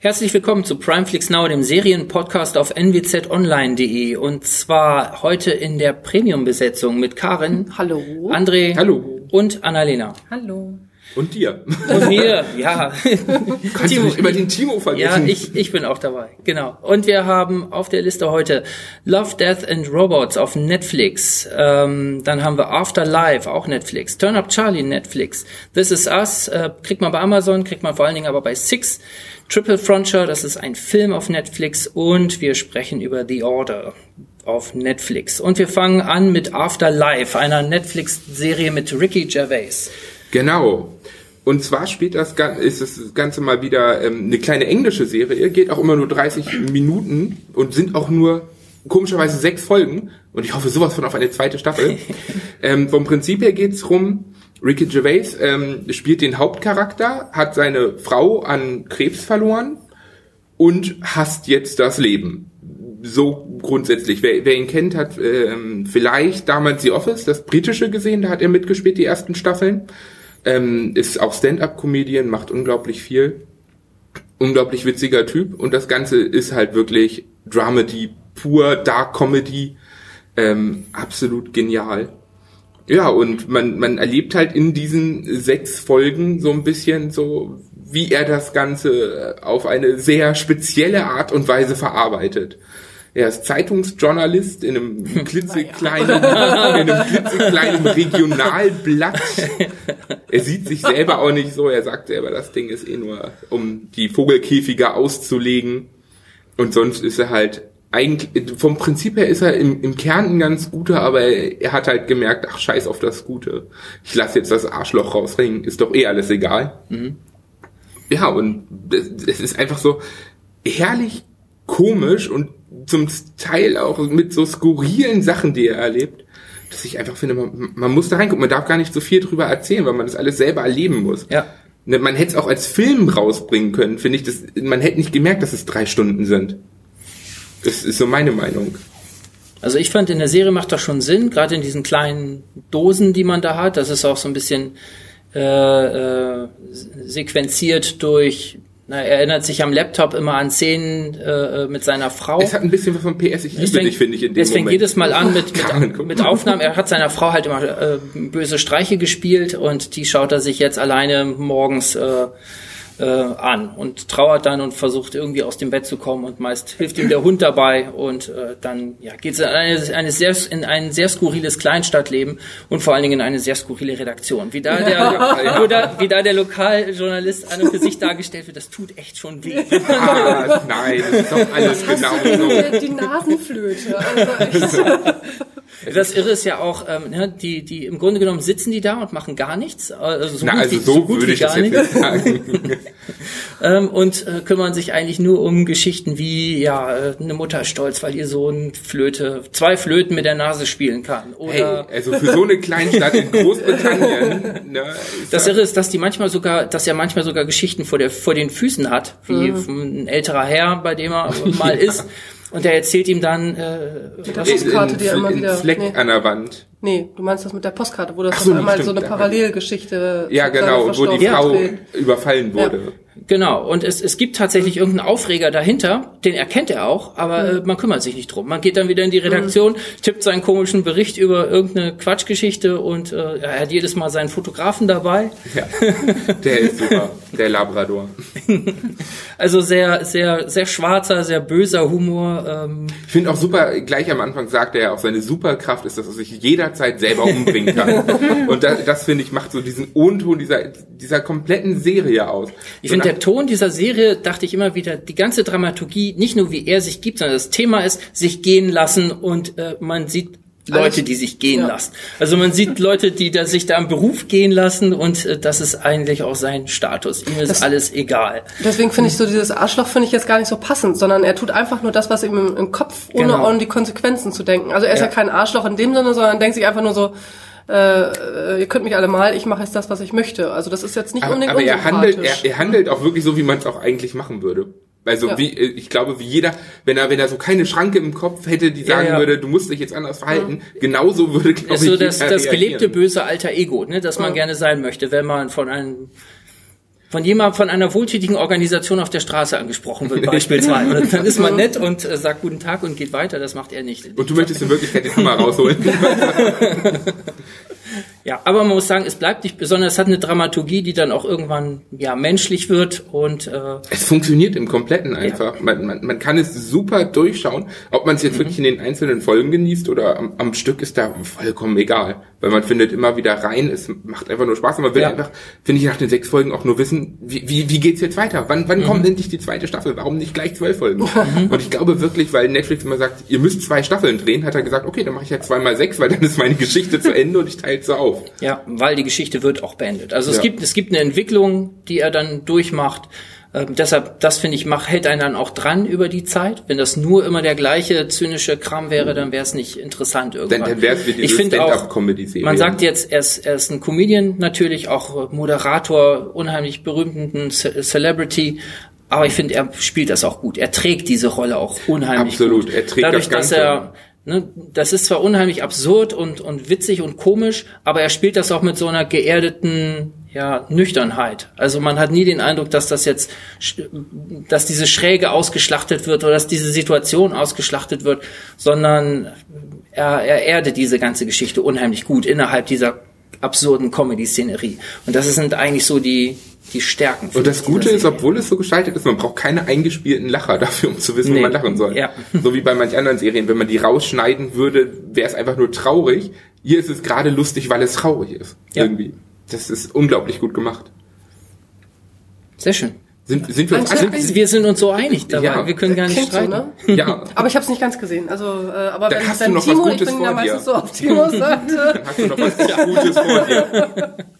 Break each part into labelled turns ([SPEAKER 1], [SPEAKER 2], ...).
[SPEAKER 1] Herzlich willkommen zu Primeflix Now, dem Serienpodcast auf nwzonline.de und zwar heute in der Premium-Besetzung mit Karin,
[SPEAKER 2] Hallo.
[SPEAKER 1] André
[SPEAKER 3] Hallo.
[SPEAKER 1] und Annalena.
[SPEAKER 2] Hallo.
[SPEAKER 3] Und dir.
[SPEAKER 1] Und mir, ja.
[SPEAKER 3] Kannst du nicht immer den Timo
[SPEAKER 1] Ja,
[SPEAKER 3] vergessen?
[SPEAKER 1] ich, ich bin auch dabei, genau. Und wir haben auf der Liste heute Love, Death and Robots auf Netflix. Ähm, dann haben wir Afterlife, auch Netflix. Turn Up Charlie, Netflix. This Is Us, äh, kriegt man bei Amazon, kriegt man vor allen Dingen aber bei Six. Triple Frontier, das ist ein Film auf Netflix. Und wir sprechen über The Order auf Netflix. Und wir fangen an mit Afterlife, einer Netflix-Serie mit Ricky Gervais.
[SPEAKER 3] Genau. Und zwar spielt das ist das Ganze mal wieder ähm, eine kleine englische Serie, geht auch immer nur 30 Minuten und sind auch nur komischerweise sechs Folgen. Und ich hoffe sowas von auf eine zweite Staffel. ähm, vom Prinzip her geht's rum, Ricky Gervais ähm, spielt den Hauptcharakter, hat seine Frau an Krebs verloren und hasst jetzt das Leben. So grundsätzlich. Wer, wer ihn kennt, hat ähm, vielleicht damals The Office, das britische gesehen, da hat er mitgespielt, die ersten Staffeln. Ähm, ist auch Stand-up-Comedian, macht unglaublich viel. Unglaublich witziger Typ. Und das Ganze ist halt wirklich Dramedy pur, Dark Comedy. Ähm, absolut genial. Ja, und man, man erlebt halt in diesen sechs Folgen so ein bisschen so, wie er das Ganze auf eine sehr spezielle Art und Weise verarbeitet. Er ist Zeitungsjournalist in einem klitzekleinen, in einem klitzekleinen Regionalblatt. Er sieht sich selber auch nicht so. Er sagt selber, das Ding ist eh nur, um die Vogelkäfige auszulegen. Und sonst ist er halt eigentlich, vom Prinzip her ist er im, im Kern ein ganz guter, aber er, er hat halt gemerkt, ach scheiß auf das Gute. Ich lasse jetzt das Arschloch rausringen, ist doch eh alles egal. Ja, und es ist einfach so herrlich komisch und zum Teil auch mit so skurrilen Sachen, die er erlebt, dass ich einfach finde, man, man muss da reingucken. Man darf gar nicht so viel drüber erzählen, weil man das alles selber erleben muss.
[SPEAKER 1] Ja.
[SPEAKER 3] Ne, Man hätte es auch als Film rausbringen können, finde ich. Das, man hätte nicht gemerkt, dass es drei Stunden sind. Das ist so meine Meinung.
[SPEAKER 1] Also ich fand in der Serie macht das schon Sinn, gerade in diesen kleinen Dosen, die man da hat. Das ist auch so ein bisschen äh, äh, sequenziert durch. Na, er erinnert sich am Laptop immer an Szenen äh, mit seiner Frau.
[SPEAKER 3] Es hat ein bisschen was von PS, ich liebe
[SPEAKER 1] Es fängt-
[SPEAKER 3] dich, finde ich, in dem
[SPEAKER 1] es fängt
[SPEAKER 3] Moment.
[SPEAKER 1] jedes Mal an mit, mit, mit. Aufnahmen. Er hat seiner Frau halt immer äh, böse Streiche gespielt und die schaut er sich jetzt alleine morgens äh, äh, an und trauert dann und versucht irgendwie aus dem Bett zu kommen und meist hilft ihm der Hund dabei und äh, dann ja, geht es in, eine, eine sehr, in ein sehr skurriles Kleinstadtleben und vor allen Dingen in eine sehr skurrile Redaktion. Wie da der, wo da, wie da der Lokaljournalist an und für sich dargestellt wird, das tut echt schon weh.
[SPEAKER 3] Ah, nein, das ist doch alles genau so.
[SPEAKER 2] Die, die Nasenflöte. Also echt.
[SPEAKER 1] Das Irre ist ja auch, ähm, ne, die, die im Grunde genommen sitzen die da und machen gar nichts. Also so
[SPEAKER 3] Na,
[SPEAKER 1] gut
[SPEAKER 3] also
[SPEAKER 1] wie,
[SPEAKER 3] so
[SPEAKER 1] gut
[SPEAKER 3] würde ich
[SPEAKER 1] gar nichts. Ähm, und äh, kümmern sich eigentlich nur um Geschichten wie, ja, äh, eine Mutter ist stolz, weil ihr Sohn Flöte, zwei Flöten mit der Nase spielen kann.
[SPEAKER 3] Hey,
[SPEAKER 1] Oder
[SPEAKER 3] also für so eine Kleinstadt in Großbritannien, ne,
[SPEAKER 1] das Irre ist, dass die manchmal sogar, dass er manchmal sogar Geschichten vor, der, vor den Füßen hat, wie ein älterer Herr, bei dem er mal ist. Und der erzählt ihm dann, äh, was,
[SPEAKER 2] Das- Postkarte, die ja immer wieder-
[SPEAKER 3] Fleck
[SPEAKER 2] nee.
[SPEAKER 3] an der Wand.
[SPEAKER 2] Nee, du meinst das mit der Postkarte, wo das
[SPEAKER 3] Ach so,
[SPEAKER 2] auf einmal
[SPEAKER 3] stimmt,
[SPEAKER 2] so eine
[SPEAKER 3] ja.
[SPEAKER 2] Parallelgeschichte
[SPEAKER 3] Ja, genau, wo die Frau
[SPEAKER 2] dreht.
[SPEAKER 3] überfallen wurde.
[SPEAKER 1] Genau, und es, es gibt tatsächlich irgendeinen Aufreger dahinter, den erkennt er auch, aber äh, man kümmert sich nicht drum. Man geht dann wieder in die Redaktion, tippt seinen komischen Bericht über irgendeine Quatschgeschichte und äh, er hat jedes Mal seinen Fotografen dabei.
[SPEAKER 3] Ja, der ist super, der Labrador.
[SPEAKER 1] Also sehr, sehr, sehr schwarzer, sehr böser Humor. Ähm,
[SPEAKER 3] Ich finde auch super, gleich am Anfang sagt er ja auch, seine Superkraft ist, dass er sich jederzeit selber umbringen kann. Und das, das finde ich, macht so diesen O-Ton dieser, dieser kompletten Serie aus.
[SPEAKER 1] ich finde, der Ton dieser Serie, dachte ich immer wieder, die ganze Dramaturgie, nicht nur wie er sich gibt, sondern das Thema ist, sich gehen lassen und äh, man sieht Leute, die sich gehen
[SPEAKER 2] ja.
[SPEAKER 1] lassen. Also man sieht Leute, die da sich da im Beruf gehen lassen und äh, das ist eigentlich auch sein Status. Ihm ist
[SPEAKER 2] Das-
[SPEAKER 1] alles egal.
[SPEAKER 2] Deswegen finde ich so dieses Arschloch finde ich jetzt gar nicht so passend, sondern er tut einfach nur das, was ihm im, im Kopf, ohne
[SPEAKER 1] Genau.
[SPEAKER 2] an die Konsequenzen zu denken. Also er ist ja,
[SPEAKER 1] Ja.
[SPEAKER 2] kein Arschloch in dem Sinne, sondern denkt sich einfach nur so, äh, ihr könnt mich alle mal, ich mache jetzt das, was ich möchte. Also das ist jetzt nicht
[SPEAKER 3] aber,
[SPEAKER 2] unbedingt
[SPEAKER 3] aber er handelt, er, er handelt auch wirklich so, wie man es auch eigentlich machen würde. Also
[SPEAKER 2] Ja.
[SPEAKER 3] wie, äh, ich glaube, wie jeder, wenn er, wenn er so keine Schranke im Kopf hätte, die
[SPEAKER 1] Ja,
[SPEAKER 3] sagen
[SPEAKER 1] ja.
[SPEAKER 3] würde, du musst dich jetzt anders verhalten, genauso würde, glaube ich,
[SPEAKER 1] so das, das gelebte böse alter Ego, ne, das man
[SPEAKER 2] Ja.
[SPEAKER 1] gerne sein möchte, wenn man von einem von jemandem von einer wohltätigen Organisation auf der Straße angesprochen wird beispielsweise. Dann ist man nett und äh, sagt guten Tag und geht weiter. Das macht er nicht.
[SPEAKER 3] Und du möchtest in Wirklichkeit den Hammer rausholen.
[SPEAKER 1] Ja, aber man muss sagen, es bleibt nicht besonders, es hat eine Dramaturgie, die dann auch irgendwann ja menschlich wird und äh,
[SPEAKER 3] Es funktioniert im Kompletten einfach. Man, man, man kann es super durchschauen. Ob man es jetzt wirklich in den einzelnen Folgen genießt oder am, am Stück ist da vollkommen egal. Weil man findet immer wieder rein, es macht einfach nur Spaß und man will
[SPEAKER 1] Ja.
[SPEAKER 3] einfach, finde ich, nach den sechs Folgen auch nur wissen, wie, wie, wie geht's jetzt weiter? Wann, wann kommt endlich die zweite Staffel? Warum nicht gleich zwölf Folgen? und ich glaube wirklich, weil Netflix immer sagt, ihr müsst zwei Staffeln drehen, hat er gesagt, okay, dann mache ich ja zweimal sechs, weil dann ist meine Geschichte zu Ende und ich teile so auf.
[SPEAKER 1] Ja, weil die Geschichte wird auch beendet. Also es
[SPEAKER 3] Ja.
[SPEAKER 1] gibt es gibt eine Entwicklung, die er dann durchmacht. Ähm, deshalb, das finde ich, mach, hält einen dann auch dran über die Zeit. Wenn das nur immer der gleiche zynische Kram wäre, dann wäre es nicht interessant irgendwann.
[SPEAKER 3] Dann, dann wäre es wie diese
[SPEAKER 1] ich finde auch,
[SPEAKER 3] Stand-up-Comedy-Serie.
[SPEAKER 1] man sagt jetzt, er ist, er ist ein Comedian natürlich, auch Moderator, unheimlich berühmten Ce Celebrity. Aber ich finde, er spielt das auch gut. Er trägt diese Rolle auch unheimlich
[SPEAKER 3] Absolut,
[SPEAKER 1] gut.
[SPEAKER 3] er trägt
[SPEAKER 1] Dadurch,
[SPEAKER 3] das
[SPEAKER 1] dass
[SPEAKER 3] Ganze.
[SPEAKER 1] er Ne, das ist zwar unheimlich absurd und, und witzig und komisch, aber er spielt das auch mit so einer geerdeten ja, Nüchternheit. Also man hat nie den Eindruck, dass das jetzt, dass diese Schräge ausgeschlachtet wird oder dass diese Situation ausgeschlachtet wird, sondern er, er erdet diese ganze Geschichte unheimlich gut innerhalb dieser absurden Comedy-Szenerie. Und das sind eigentlich so die, die Stärken.
[SPEAKER 3] Und das Gute ist, obwohl es so gestaltet ist, man braucht keine eingespielten Lacher dafür, um zu wissen,
[SPEAKER 1] Nee.
[SPEAKER 3] wo man lachen soll.
[SPEAKER 1] Ja.
[SPEAKER 3] So wie bei manchen anderen Serien. Wenn man die rausschneiden würde, wäre es einfach nur traurig. Hier ist es gerade lustig, weil es traurig ist.
[SPEAKER 1] Ja.
[SPEAKER 3] Irgendwie. Das ist unglaublich gut gemacht.
[SPEAKER 1] Sehr schön.
[SPEAKER 3] Sind, sind wir uns.
[SPEAKER 2] Scheiß.
[SPEAKER 1] Wir sind uns so einig dabei.
[SPEAKER 3] Ja.
[SPEAKER 1] Wir können gar nicht
[SPEAKER 2] Klingt so,
[SPEAKER 1] streiten.
[SPEAKER 2] ne?
[SPEAKER 3] Ja.
[SPEAKER 2] Aber ich habe es nicht ganz gesehen. Also, äh, aber
[SPEAKER 3] Dann
[SPEAKER 2] wenn,
[SPEAKER 3] hast du
[SPEAKER 2] wenn
[SPEAKER 3] noch was
[SPEAKER 2] Timo, ich
[SPEAKER 3] Gutes
[SPEAKER 2] bin ja
[SPEAKER 3] vor
[SPEAKER 2] meistens
[SPEAKER 3] dir.
[SPEAKER 2] so auf Timos Seite.
[SPEAKER 3] Hast du noch was Gutes vor dir?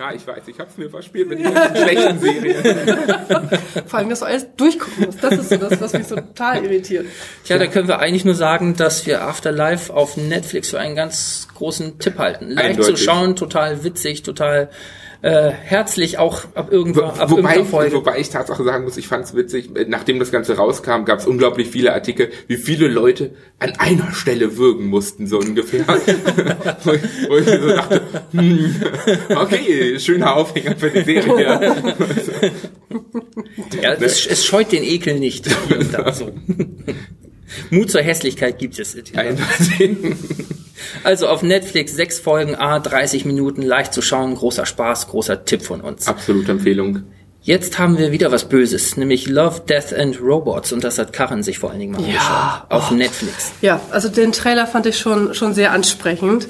[SPEAKER 3] Ja, ich weiß, ich hab's mir verspielt mit den schlechten Serien.
[SPEAKER 2] Vor allem, dass du alles durchgucken musst. Das ist so das, was mich so total irritiert.
[SPEAKER 1] Tja, da können wir eigentlich nur sagen, dass wir Afterlife auf Netflix für einen ganz großen Tipp halten. Leicht
[SPEAKER 3] Eindeutig.
[SPEAKER 1] zu schauen, total witzig, total äh, herzlich, auch ab irgendwo,
[SPEAKER 3] Wo,
[SPEAKER 1] ab
[SPEAKER 3] wobei,
[SPEAKER 1] irgendeiner
[SPEAKER 3] ich,
[SPEAKER 1] Folge.
[SPEAKER 3] wobei ich Tatsache sagen muss, ich fand's witzig, nachdem das Ganze rauskam, gab's unglaublich viele Artikel, wie viele Leute an einer Stelle würgen mussten, so ungefähr. wo, ich, wo ich so dachte, hm, okay, schöner Aufhänger für die Serie.
[SPEAKER 1] ja, es, es scheut den Ekel nicht. Hier und da, so. Mut zur Hässlichkeit gibt es. Also auf Netflix sechs Folgen, A, 30 Minuten, leicht zu schauen, großer Spaß, großer Tipp von uns.
[SPEAKER 3] Absolute Empfehlung.
[SPEAKER 1] Jetzt haben wir wieder was Böses, nämlich Love, Death and Robots und das hat Karen sich vor allen Dingen mal angeschaut. Auf Netflix.
[SPEAKER 2] Ja, also den Trailer fand ich schon schon sehr ansprechend.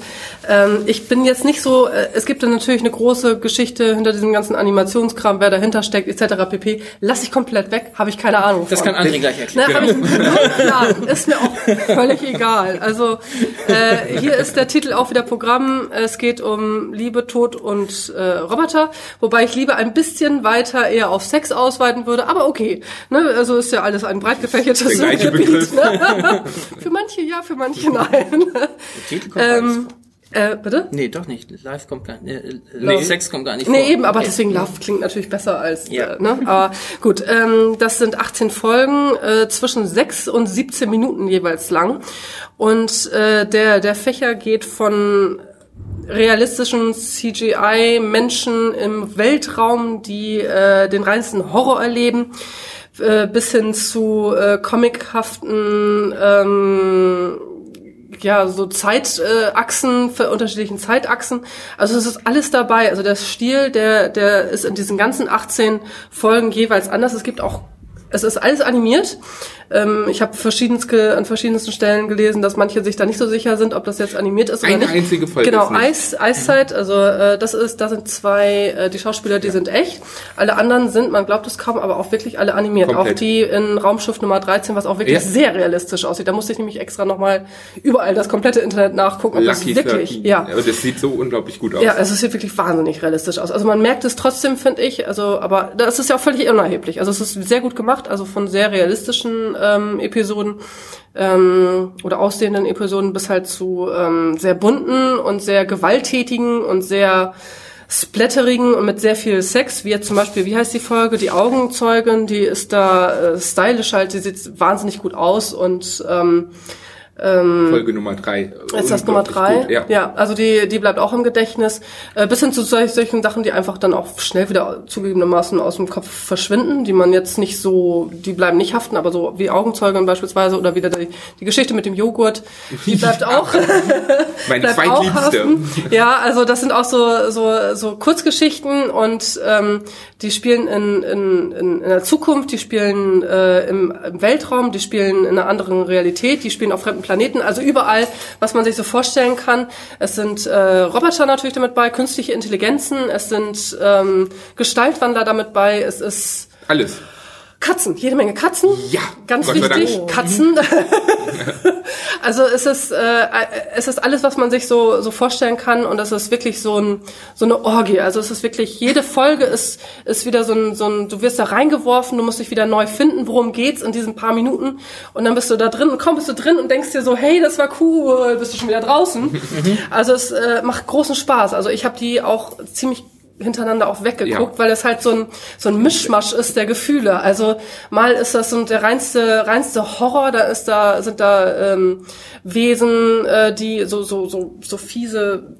[SPEAKER 2] Ähm, ich bin jetzt nicht so, äh, es gibt da natürlich eine große Geschichte hinter diesem ganzen Animationskram, wer dahinter steckt, etc. pp. Lass ich komplett weg, habe ich keine Ahnung
[SPEAKER 1] Das
[SPEAKER 2] von.
[SPEAKER 1] kann André gleich erklären.
[SPEAKER 2] Ne, hab ich. Ist mir auch völlig egal. Also äh, hier ist der Titel auch wieder Programm. Es geht um Liebe, Tod und äh, Roboter, wobei ich Liebe ein bisschen weiter eher auf Sex ausweiten würde. Aber okay, ne, also ist ja alles ein breit gefächertes
[SPEAKER 3] Begriff.
[SPEAKER 2] Ne? für manche ja, für manche nein.
[SPEAKER 1] Titel kommt
[SPEAKER 2] ähm, äh, bitte?
[SPEAKER 1] Nee, doch nicht. Live kommt gar nicht. Äh, Love Sex kommt gar nicht vor.
[SPEAKER 2] Nee, eben, aber
[SPEAKER 1] Okay.
[SPEAKER 2] deswegen Love klingt natürlich besser als,
[SPEAKER 1] Ja.
[SPEAKER 2] äh, ne? Aber gut, ähm, das sind 18 Folgen, äh, zwischen 6 und 17 Minuten jeweils lang. Und äh, der, der Fächer geht von realistischen CGI-Menschen im Weltraum, die äh, den reinsten Horror erleben, äh, bis hin zu äh, comichaften ähm, ja, so Zeitachsen, für unterschiedlichen Zeitachsen. Also es ist alles dabei. Also der Stil, der, der ist in diesen ganzen 18 Folgen jeweils anders. Es gibt auch, es ist alles animiert. Ähm, ich habe verschiedenst an verschiedensten Stellen gelesen, dass manche sich da nicht so sicher sind, ob das jetzt animiert ist oder
[SPEAKER 3] Eine
[SPEAKER 2] nicht.
[SPEAKER 3] einzige Folge
[SPEAKER 2] Genau. Ice, Eiszeit, also äh, das ist, da sind zwei, äh, die Schauspieler, die sind echt. Alle anderen sind, man glaubt es kaum, aber auch wirklich alle animiert.
[SPEAKER 3] Komplett.
[SPEAKER 2] Auch die in Raumschiff Nummer 13, was auch wirklich
[SPEAKER 3] Ja.
[SPEAKER 2] sehr realistisch aussieht. Da musste ich nämlich extra nochmal überall das komplette Internet nachgucken, ob
[SPEAKER 3] Lucky
[SPEAKER 2] das wirklich,
[SPEAKER 3] 13.
[SPEAKER 2] ja.
[SPEAKER 3] Aber das sieht so unglaublich gut aus.
[SPEAKER 2] Ja, es sieht wirklich wahnsinnig realistisch aus. Also man merkt es trotzdem, finde ich. Also, aber das ist ja auch völlig unerheblich. Also es ist sehr gut gemacht, also von sehr realistischen ähm, Episoden ähm, oder aussehenden Episoden bis halt zu ähm, sehr bunten und sehr gewalttätigen und sehr splatterigen und mit sehr viel Sex, wie jetzt zum Beispiel, wie heißt die Folge? Die Augenzeugin, die ist da äh, stylisch halt, die sieht wahnsinnig gut aus und ähm,
[SPEAKER 3] Folge Nummer drei.
[SPEAKER 2] Ist das Nummer drei?
[SPEAKER 3] gut, Ja.
[SPEAKER 2] ja, also die, die bleibt auch im Gedächtnis. Äh, bis hin zu solch, solchen Sachen, die einfach dann auch schnell wieder zugegebenermaßen aus dem Kopf verschwinden, die man jetzt nicht so, die bleiben nicht haften, aber so wie Augenzeugen beispielsweise oder wieder die, die Geschichte mit dem Joghurt, die bleibt auch,
[SPEAKER 3] Meine
[SPEAKER 2] bleibt auch haften. Ja, also das sind auch so, so, so Kurzgeschichten und ähm, die spielen in, in, in, in der Zukunft, die spielen äh, im, im Weltraum, die spielen in einer anderen Realität, die spielen auf fremden Planeten, also überall, was man sich so vorstellen kann. Es sind äh, Roboter natürlich damit bei, künstliche Intelligenzen, es sind ähm, Gestaltwandler damit bei, es ist
[SPEAKER 3] Alles.
[SPEAKER 2] Katzen, jede Menge Katzen.
[SPEAKER 3] Ja,
[SPEAKER 2] ganz
[SPEAKER 3] Gott
[SPEAKER 2] wichtig, Katzen. also es ist, äh, es ist alles, was man sich so, so vorstellen kann und es ist wirklich so, ein, so eine Orgie. Also es ist wirklich, jede Folge ist, ist wieder so ein, so ein, du wirst da reingeworfen, du musst dich wieder neu finden, worum geht's in diesen paar Minuten und dann bist du da drin und komm, bist du drin und denkst dir so, hey, das war cool, bist du schon wieder draußen. Also es äh, macht großen Spaß. Also ich habe die auch ziemlich hintereinander auch weggeguckt,
[SPEAKER 3] Ja.
[SPEAKER 2] weil es halt so ein so ein Mischmasch ist der Gefühle. Also mal ist das so der reinste reinste Horror, da ist da sind da ähm, Wesen, äh, die so so so so fiese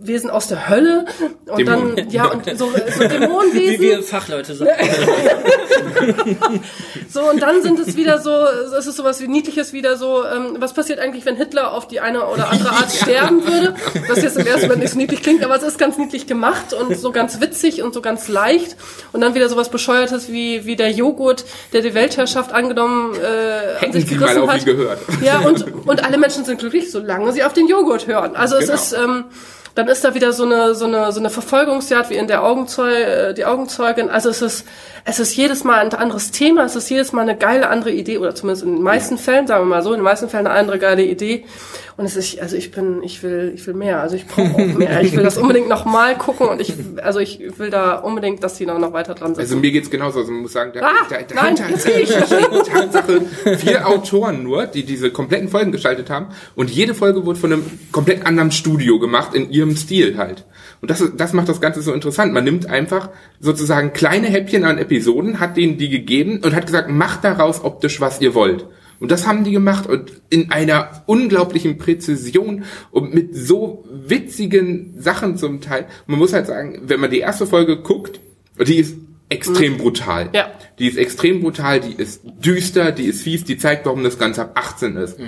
[SPEAKER 2] Wesen aus der Hölle und
[SPEAKER 3] Dämonen.
[SPEAKER 2] dann ja und so, so
[SPEAKER 1] Wie
[SPEAKER 2] Dämonenwesen
[SPEAKER 1] wir Fachleute sagen.
[SPEAKER 2] so und dann sind es wieder so es ist sowas wie niedliches wieder so ähm, was passiert eigentlich wenn Hitler auf die eine oder andere Art sterben würde was jetzt im ersten Moment nicht so niedlich klingt aber es ist ganz niedlich gemacht und so ganz witzig und so ganz leicht und dann wieder sowas bescheuertes wie wie der Joghurt der die Weltherrschaft angenommen äh, an
[SPEAKER 3] Hätten
[SPEAKER 2] sich
[SPEAKER 3] Sie mal
[SPEAKER 2] gerissen
[SPEAKER 3] auf
[SPEAKER 2] hat
[SPEAKER 3] ihn gehört.
[SPEAKER 2] ja, und, und alle Menschen sind glücklich, solange sie auf den Joghurt hören. Also es
[SPEAKER 3] Genau.
[SPEAKER 2] ist, ähm, dann ist da wieder so eine, so eine, so eine Verfolgungsjagd wie in der Augenzeug, äh, die Augenzeugin. Also es ist, es ist jedes Mal ein anderes Thema, es ist jedes Mal eine geile andere Idee, oder zumindest in den meisten Fällen, sagen wir mal so, in den meisten Fällen eine andere geile Idee. Und es ist, also ich bin, ich will, ich will mehr, also ich brauche auch mehr. Ich will das unbedingt nochmal gucken und ich, also ich will da unbedingt, dass die noch, noch weiter dran sind.
[SPEAKER 3] Also mir geht's genauso. Also man muss sagen, da,
[SPEAKER 2] Ah,
[SPEAKER 3] da, da
[SPEAKER 2] nein,
[SPEAKER 3] Tatsache, vier Autoren nur, die diese kompletten Folgen gestaltet haben. Und jede Folge wurde von einem komplett anderen Studio gemacht, in ihrem Stil halt. Und das, das macht das Ganze so interessant. Man nimmt einfach sozusagen kleine Häppchen an Episoden, hat denen die gegeben und hat gesagt, macht daraus optisch, was ihr wollt. Und das haben die gemacht und in einer unglaublichen Präzision und mit so witzigen Sachen zum Teil. Man muss halt sagen, wenn man die erste Folge guckt, die ist extrem brutal.
[SPEAKER 2] Ja.
[SPEAKER 3] Die ist extrem brutal, die ist düster, die ist fies, die zeigt, warum das Ganze ab 18 ist.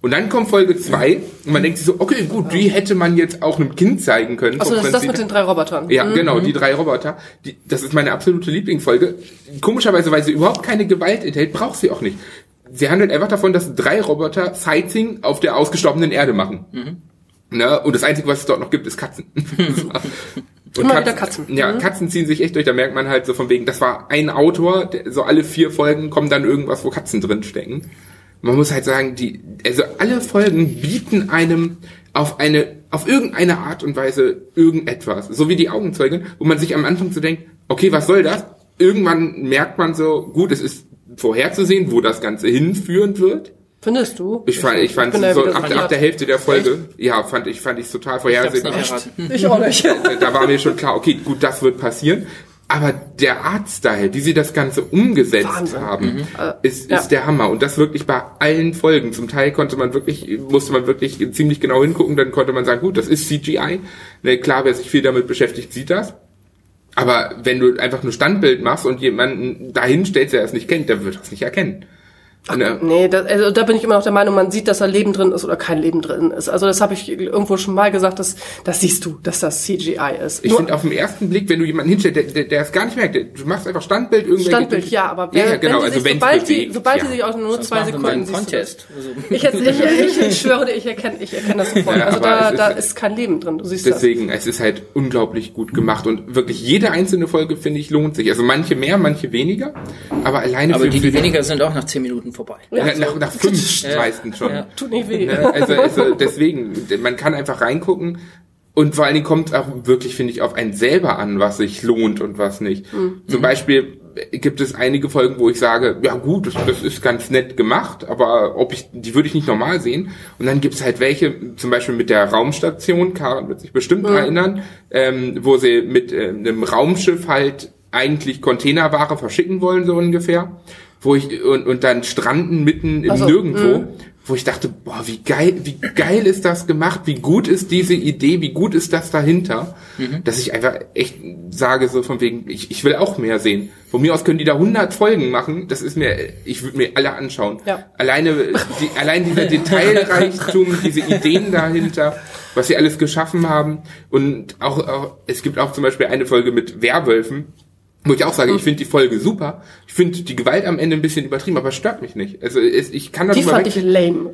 [SPEAKER 3] Und dann kommt Folge 2 und man denkt sich so, okay, gut, die hätte man jetzt auch einem Kind zeigen können.
[SPEAKER 2] also das ist das mit den drei Robotern.
[SPEAKER 3] ja, genau, die drei Roboter. Die, das ist meine absolute Lieblingsfolge. Komischerweise, weil sie überhaupt keine Gewalt enthält, braucht sie auch nicht. Sie handelt einfach davon, dass drei Roboter Sightseeing auf der ausgestorbenen Erde machen. Ne? Und das Einzige, was es dort noch gibt, ist Katzen. Und
[SPEAKER 2] Immer wieder Katzen.
[SPEAKER 3] Ja, Katzen ziehen sich echt durch. Da merkt man halt so von wegen, das war ein Autor, der, so alle vier Folgen kommen dann irgendwas, wo Katzen drin stecken. Man muss halt sagen, die, also alle Folgen bieten einem auf eine, auf irgendeine Art und Weise irgendetwas. So wie die Augenzeugin, wo man sich am Anfang so denkt, okay, was soll das? Irgendwann merkt man so, gut, es ist vorherzusehen, wo das Ganze hinführen wird.
[SPEAKER 2] Findest du?
[SPEAKER 3] Ich fand, ich fand
[SPEAKER 2] da
[SPEAKER 3] so ab, ab der Hälfte der Folge, ja, fand ich, fand ich total
[SPEAKER 1] Ich
[SPEAKER 3] vorhersehbar.
[SPEAKER 1] erraten.
[SPEAKER 2] Ich auch nicht.
[SPEAKER 3] da war mir schon klar, okay, gut, das wird passieren. Aber der Artstyle, wie sie das Ganze umgesetzt
[SPEAKER 2] Wahnsinn.
[SPEAKER 3] haben, ist,
[SPEAKER 2] ja.
[SPEAKER 3] ist der Hammer. Und das wirklich bei allen Folgen. Zum Teil konnte man wirklich, musste man wirklich ziemlich genau hingucken, dann konnte man sagen, gut, das ist CGI. Ne, klar, wer sich viel damit beschäftigt, sieht das. Aber wenn du einfach nur Standbild machst und jemanden dahin stellst, der es nicht kennt, der wird das nicht erkennen. Ne?
[SPEAKER 2] Nee, das, also da bin ich immer noch der Meinung, man sieht, dass da Leben drin ist oder kein Leben drin ist. Also das habe ich irgendwo schon mal gesagt, dass das siehst du, dass das CGI ist.
[SPEAKER 3] Ich finde auf den ersten Blick, wenn du jemanden hinstellst, der, der, der es gar nicht merkt, der, du machst einfach Standbild irgendwelche.
[SPEAKER 2] Standbild, ja, aber wenn,
[SPEAKER 3] ja, genau,
[SPEAKER 2] wenn die
[SPEAKER 3] also
[SPEAKER 2] sich,
[SPEAKER 3] wenn's
[SPEAKER 2] sobald, die,
[SPEAKER 3] bewegt,
[SPEAKER 2] sobald
[SPEAKER 3] ja.
[SPEAKER 2] die sich auch nur
[SPEAKER 1] Sonst
[SPEAKER 2] zwei Sekunden siehst das.
[SPEAKER 1] Contest. Also,
[SPEAKER 2] Ich, jetzt, ich, ich, ich schwöre dir, ich erkenne ich erkenne das sofort.
[SPEAKER 3] Ja,
[SPEAKER 2] also da, da
[SPEAKER 3] ist-
[SPEAKER 2] ist kein Leben drin. Du siehst das.
[SPEAKER 3] Deswegen, es ist halt unglaublich gut gemacht und wirklich jede einzelne Folge, finde ich, lohnt sich. Also manche mehr, manche weniger, aber alleine
[SPEAKER 1] aber
[SPEAKER 3] für,
[SPEAKER 1] die, die weniger sind auch nach zehn Minuten vorbei.
[SPEAKER 3] nach, nach, nach fünf meistens schon.
[SPEAKER 1] Ja.
[SPEAKER 2] Tut nicht weh.
[SPEAKER 3] Ne? Also, also deswegen, man kann einfach reingucken und vor allen Dingen kommt auch wirklich, finde ich, auf einen selber an, was sich lohnt und was nicht.
[SPEAKER 2] Mhm.
[SPEAKER 3] Zum Beispiel gibt es einige Folgen, wo ich sage, ja gut, das, das ist ganz nett gemacht, aber ob ich, die würde ich nicht normal sehen. Und dann gibt es halt welche, zum Beispiel mit der Raumstation, Karen wird sich bestimmt
[SPEAKER 2] Mhm.
[SPEAKER 3] erinnern, ähm, wo sie mit äh, einem Raumschiff halt eigentlich Containerware verschicken wollen, so ungefähr. Wo ich, und, und dann stranden mitten im
[SPEAKER 2] Ach so,
[SPEAKER 3] Nirgendwo. wo ich dachte, boah, wie geil, wie geil ist das gemacht, wie gut ist diese Idee, wie gut ist das dahinter,
[SPEAKER 1] Mhm.
[SPEAKER 3] dass ich einfach echt sage so von wegen, ich, ich will auch mehr sehen. Von mir aus können die da 100 Folgen machen, das ist mir, ich würde mir alle anschauen.
[SPEAKER 2] Ja.
[SPEAKER 3] Alleine, die, allein dieser Detailreichtum, diese Ideen dahinter, was sie alles geschaffen haben und auch, auch es gibt auch zum Beispiel eine Folge mit Werwölfen, wo ich auch sage, ich finde die Folge super. Ich finde die Gewalt am Ende ein bisschen übertrieben, aber es stört mich nicht. Also es, ich kann
[SPEAKER 2] Die
[SPEAKER 3] darüber
[SPEAKER 2] fand
[SPEAKER 3] weg-
[SPEAKER 2] ich lame.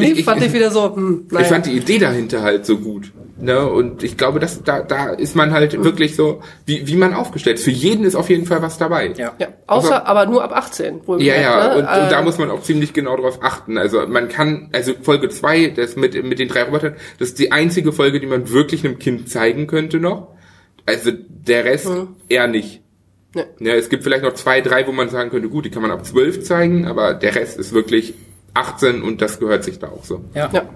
[SPEAKER 2] Die
[SPEAKER 3] Ich-
[SPEAKER 2] fand ich wieder so, hm, naja.
[SPEAKER 3] ich fand die Idee dahinter halt so gut. Ne? Und ich glaube, dass da, da ist man halt
[SPEAKER 2] Mhm.
[SPEAKER 3] wirklich so, wie, wie man aufgestellt ist. Für jeden ist auf jeden Fall was dabei.
[SPEAKER 1] Ja.
[SPEAKER 2] ja, außer, aber nur ab 18. Wohl
[SPEAKER 3] Ja, ja,
[SPEAKER 2] ne?
[SPEAKER 3] und, und da
[SPEAKER 2] Äh,
[SPEAKER 3] muss man auch ziemlich genau drauf achten. Also man kann, also Folge zwei, das mit, mit den drei Robotern, das ist die einzige Folge, die man wirklich einem Kind zeigen könnte noch. Also der Rest eher nicht.
[SPEAKER 2] Nee.
[SPEAKER 3] Ja, es gibt vielleicht noch zwei, drei, wo man sagen könnte, gut, die kann man ab zwölf zeigen, aber der Rest ist wirklich 18 und das gehört sich da auch so.
[SPEAKER 1] Ja.
[SPEAKER 2] Ja.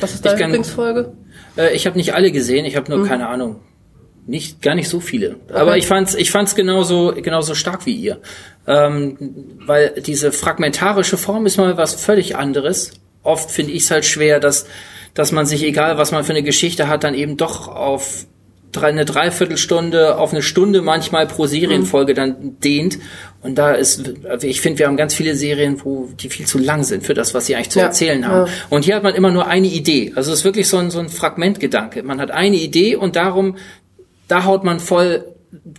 [SPEAKER 2] Was ist deine
[SPEAKER 1] Ich kann-
[SPEAKER 2] Lieblingsfolge?
[SPEAKER 1] Äh, ich habe nicht alle gesehen, ich habe nur
[SPEAKER 2] Mhm.
[SPEAKER 1] keine Ahnung. Nicht, gar nicht so viele. Aber ich fand's, ich fand's genauso, genauso stark wie ihr. Ähm, weil diese fragmentarische Form ist mal was völlig anderes. Oft finde ich es halt schwer, dass, dass man sich, egal was man für eine Geschichte hat, dann eben doch auf eine Dreiviertelstunde, auf eine Stunde manchmal pro Serienfolge dann dehnt. Und da ist, ich finde, wir haben ganz viele Serien, wo die viel zu lang sind für das, was sie eigentlich zu
[SPEAKER 2] Ja,
[SPEAKER 1] erzählen haben.
[SPEAKER 2] ja.
[SPEAKER 1] Und hier hat man immer nur eine Idee. Also es ist wirklich so ein, so ein Fragmentgedanke. Man hat eine Idee und darum, da haut man voll,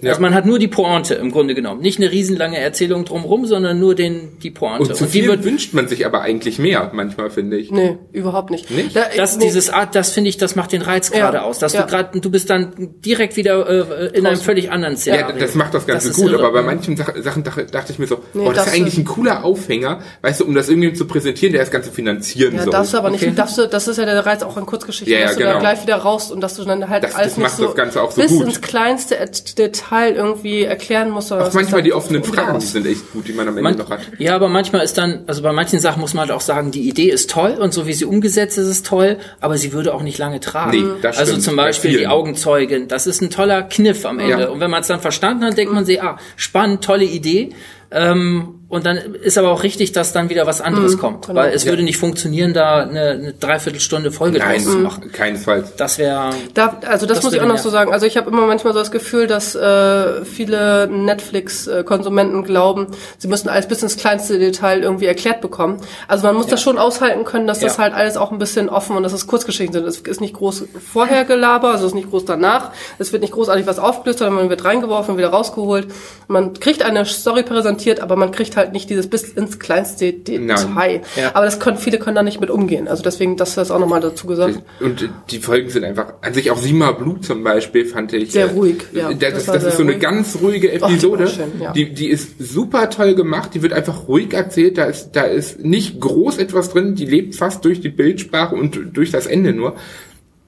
[SPEAKER 3] Ja.
[SPEAKER 1] also man hat nur die Pointe im Grunde genommen. Nicht eine riesenlange Erzählung drumherum, sondern nur den, die Pointe.
[SPEAKER 3] Und zu
[SPEAKER 1] die
[SPEAKER 3] viel
[SPEAKER 1] wird,
[SPEAKER 3] wünscht man sich aber eigentlich mehr, manchmal finde ich.
[SPEAKER 2] Nee, überhaupt nicht.
[SPEAKER 3] Nicht?
[SPEAKER 2] Da,
[SPEAKER 1] das,
[SPEAKER 2] nee.
[SPEAKER 1] dieses Art, das finde ich, das macht den Reiz
[SPEAKER 2] Ja,
[SPEAKER 1] gerade aus. Dass
[SPEAKER 2] ja.
[SPEAKER 1] du gerade, du bist dann direkt wieder äh, in einem völlig anderen
[SPEAKER 3] Ja,
[SPEAKER 1] Szenario.
[SPEAKER 3] das macht das Ganze
[SPEAKER 1] ist
[SPEAKER 3] gut,
[SPEAKER 1] irre.
[SPEAKER 3] aber bei manchen Sach Sachen dachte, dachte ich mir so,
[SPEAKER 2] Nee,
[SPEAKER 3] boah, das,
[SPEAKER 2] das
[SPEAKER 3] ist eigentlich
[SPEAKER 2] ist-
[SPEAKER 3] ein cooler Aufhänger, weißt du, um das irgendwie zu präsentieren, der das Ganze finanzieren
[SPEAKER 2] Ja,
[SPEAKER 3] soll.
[SPEAKER 2] darfst du aber nicht,
[SPEAKER 1] Okay.
[SPEAKER 2] darfst du, das ist ja der Reiz auch in Kurzgeschichten,
[SPEAKER 3] Ja, ja,
[SPEAKER 2] dass du
[SPEAKER 3] genau.
[SPEAKER 2] da gleich wieder raus und dass du dann halt
[SPEAKER 3] Das-
[SPEAKER 2] alles
[SPEAKER 3] das
[SPEAKER 2] nicht
[SPEAKER 3] macht
[SPEAKER 2] so
[SPEAKER 3] das Ganze auch so
[SPEAKER 2] bis
[SPEAKER 3] gut.
[SPEAKER 2] ins kleinste Et- Detail irgendwie erklären musst. sondern
[SPEAKER 3] Auch manchmal die offenen Fragen, die sind echt gut, die man am Ende
[SPEAKER 1] Man,
[SPEAKER 3] noch hat.
[SPEAKER 1] ja, aber manchmal ist dann, also bei manchen Sachen muss man halt auch sagen, die Idee ist toll und so wie sie umgesetzt ist, ist toll, aber sie würde auch nicht lange tragen.
[SPEAKER 3] Nee, das
[SPEAKER 1] also
[SPEAKER 3] stimmt.
[SPEAKER 1] zum
[SPEAKER 3] Bei
[SPEAKER 1] Beispiel die
[SPEAKER 3] vielen.
[SPEAKER 1] Augenzeugin, das ist ein toller Kniff am Ende.
[SPEAKER 3] Ja.
[SPEAKER 1] Und wenn man es dann verstanden hat, denkt man sich, ah, spannend, tolle Idee. Ähm, und dann ist aber auch richtig, dass dann wieder was anderes kommt.
[SPEAKER 2] genau.
[SPEAKER 1] Weil es
[SPEAKER 3] Ja.
[SPEAKER 1] würde nicht funktionieren, da eine, eine Dreiviertelstunde Folge draus zu
[SPEAKER 3] Nein,
[SPEAKER 1] machen.
[SPEAKER 3] keinesfalls.
[SPEAKER 1] Das wäre.
[SPEAKER 2] Da, also das,
[SPEAKER 1] Das
[SPEAKER 2] muss ich auch noch so sagen. Also ich habe immer manchmal so das Gefühl, dass äh, viele Netflix-Konsumenten glauben, sie müssen alles bis ins kleinste Detail irgendwie erklärt bekommen. Also man muss das schon aushalten können, dass das
[SPEAKER 1] Ja.
[SPEAKER 2] halt alles auch ein bisschen offen und dass es Kurzgeschichten sind. Es ist nicht groß vorher Gelaber, also es ist nicht groß danach. Es wird nicht großartig was aufgelöst, sondern man wird reingeworfen und wieder rausgeholt. Man kriegt eine Story präsentiert, aber man kriegt halt nicht dieses bis ins kleinste Detail.
[SPEAKER 1] Ja.
[SPEAKER 2] Aber das können, viele können da nicht mit umgehen. Also deswegen, das ist auch nochmal dazu gesagt.
[SPEAKER 3] Und die Folgen sind einfach, an sich auch Sima Blut zum Beispiel fand ich.
[SPEAKER 2] Sehr
[SPEAKER 3] äh,
[SPEAKER 2] ruhig, ja.
[SPEAKER 3] Das, das,
[SPEAKER 2] Das
[SPEAKER 3] das ist so eine
[SPEAKER 2] ruhig.
[SPEAKER 3] ganz ruhige
[SPEAKER 2] die war
[SPEAKER 3] Episode.
[SPEAKER 2] schön, ja.
[SPEAKER 3] die, die ist super toll gemacht, die wird einfach ruhig erzählt, da ist, da ist nicht groß etwas drin, die lebt fast durch die Bildsprache und durch das Ende nur.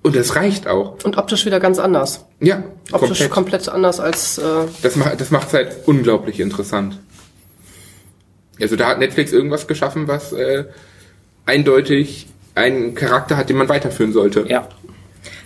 [SPEAKER 3] Und das reicht auch.
[SPEAKER 2] Und optisch wieder ganz anders.
[SPEAKER 3] Ja,
[SPEAKER 2] Optisch
[SPEAKER 3] komplett.
[SPEAKER 2] komplett, anders als äh,
[SPEAKER 3] Das macht das macht's halt unglaublich interessant. Also da hat Netflix irgendwas geschaffen, was äh, eindeutig einen Charakter hat, den man weiterführen sollte.
[SPEAKER 1] Ja.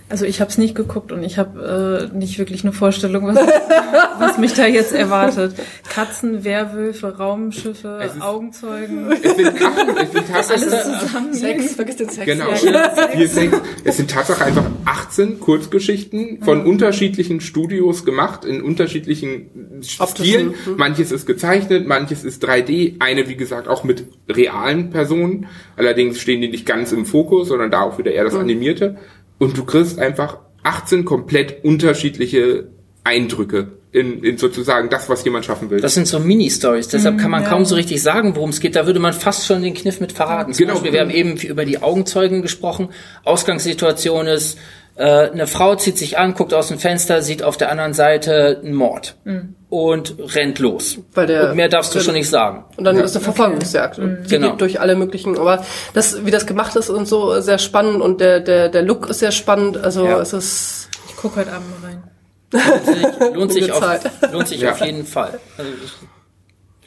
[SPEAKER 4] Also ich habe es nicht geguckt und ich habe äh, nicht wirklich eine Vorstellung, was, was mich da jetzt erwartet. Katzen, Werwölfe, Raumschiffe,
[SPEAKER 3] Es ist-
[SPEAKER 4] Augenzeugen,
[SPEAKER 3] Es sind, ach, es sind
[SPEAKER 4] alles
[SPEAKER 3] Tatsache,
[SPEAKER 4] zusammen.
[SPEAKER 2] Sex, vergiss den Sex.
[SPEAKER 3] genau,
[SPEAKER 4] Ja,
[SPEAKER 3] Viel Sex. Es sind Tatsache einfach 18 Kurzgeschichten von unterschiedlichen Studios gemacht, in unterschiedlichen Stilen.
[SPEAKER 2] hm.
[SPEAKER 3] Manches ist gezeichnet, manches ist 3D. Eine, wie gesagt, auch mit realen Personen. Allerdings stehen die nicht ganz im Fokus, sondern da auch wieder eher das Animierte. Und du kriegst einfach 18 komplett unterschiedliche Eindrücke in, in sozusagen das, was jemand schaffen will.
[SPEAKER 1] Das sind so Mini-Stories, deshalb kann man
[SPEAKER 4] ja.
[SPEAKER 1] kaum so richtig sagen, worum es geht. Da würde man fast schon den Kniff mit verraten. Zum
[SPEAKER 3] Genau.
[SPEAKER 1] Beispiel, wir haben eben über die Augenzeugen gesprochen. Ausgangssituation ist, eine Frau zieht sich an, guckt aus dem Fenster, sieht auf der anderen Seite einen Mord und rennt los.
[SPEAKER 2] Weil der-
[SPEAKER 1] und mehr darfst du schon nicht sagen.
[SPEAKER 2] Und dann ist eine Verfolgungsjagd. Und die
[SPEAKER 1] Genau.
[SPEAKER 2] geht durch alle möglichen, aber das, wie das gemacht ist und so, sehr spannend und der, der, der Look ist sehr spannend. Also
[SPEAKER 1] Ja.
[SPEAKER 2] es ist
[SPEAKER 4] Ich gucke heute Abend mal rein.
[SPEAKER 1] Lohnt sich, auf,
[SPEAKER 2] Ungezahlt.
[SPEAKER 1] lohnt sich
[SPEAKER 3] Ja.
[SPEAKER 1] auf jeden Fall. Also,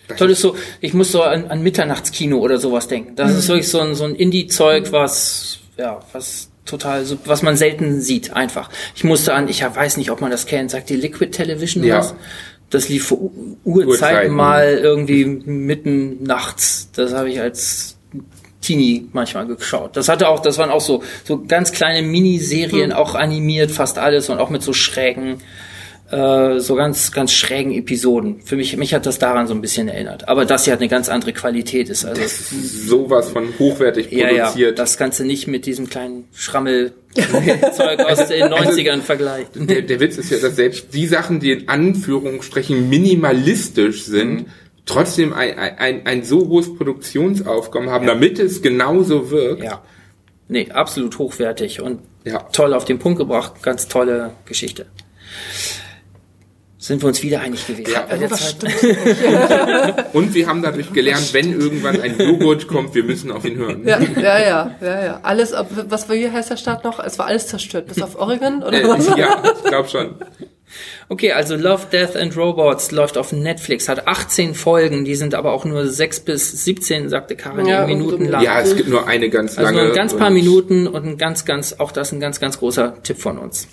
[SPEAKER 3] Das
[SPEAKER 1] toll ist so, ich muss so an, an Mitternachtskino oder sowas denken. Das ist wirklich so ein, so ein Indie-Zeug, was, ja, was total, so, was man selten sieht, einfach. Ich musste an, ich weiß nicht, ob man das kennt, sagt die Liquid Television
[SPEAKER 3] Ja.
[SPEAKER 1] was? Das lief vor Urzeiten mal irgendwie mitten nachts. Das habe ich als Teenie manchmal geschaut. Das hatte auch, das waren auch so, so ganz kleine Miniserien, auch animiert, fast alles und auch mit so schrägen, äh, so ganz, ganz schrägen Episoden. Für mich, mich hat das daran so ein bisschen erinnert. Aber das hier hat eine ganz andere Qualität ist. Also,
[SPEAKER 3] Sowas von hochwertig
[SPEAKER 1] ja, ja,
[SPEAKER 3] produziert.
[SPEAKER 1] das Ganze nicht mit diesem kleinen Schrammel-Zeug aus den 90ern vergleicht.
[SPEAKER 3] der, der Witz ist ja, dass selbst die Sachen, die in Anführungsstrichen minimalistisch sind,
[SPEAKER 1] Mhm.
[SPEAKER 3] trotzdem ein, ein, ein so hohes Produktionsaufkommen haben, damit es genauso wirkt.
[SPEAKER 1] Ja. Nee, absolut hochwertig und
[SPEAKER 3] Ja.
[SPEAKER 1] toll auf den Punkt gebracht. Ganz tolle Geschichte. Sind wir uns wieder einig gewesen?
[SPEAKER 3] Ja.
[SPEAKER 1] Bei der
[SPEAKER 2] Was
[SPEAKER 1] Zeit?
[SPEAKER 2] stimmt?
[SPEAKER 3] Und wir haben dadurch gelernt, wenn irgendwann ein Joghurt kommt, wir müssen auf ihn hören.
[SPEAKER 2] Ja, ja, ja, ja, ja. Alles, was war hier heißt der Staat noch? Es war alles zerstört, bis auf Oregon oder
[SPEAKER 3] Äh,
[SPEAKER 2] was?
[SPEAKER 3] ja, ich glaube schon.
[SPEAKER 1] Okay, also Love, Death and Robots läuft auf Netflix, hat 18 Folgen, die sind aber auch nur 6 bis 17, sagte Karin,
[SPEAKER 2] Ja,
[SPEAKER 1] Minuten lang.
[SPEAKER 3] Ja, es gibt nur eine ganz
[SPEAKER 1] also
[SPEAKER 3] lange.
[SPEAKER 1] nur ein ganz paar Minuten und ein ganz, ganz, auch das ein ganz, ganz großer Tipp von uns.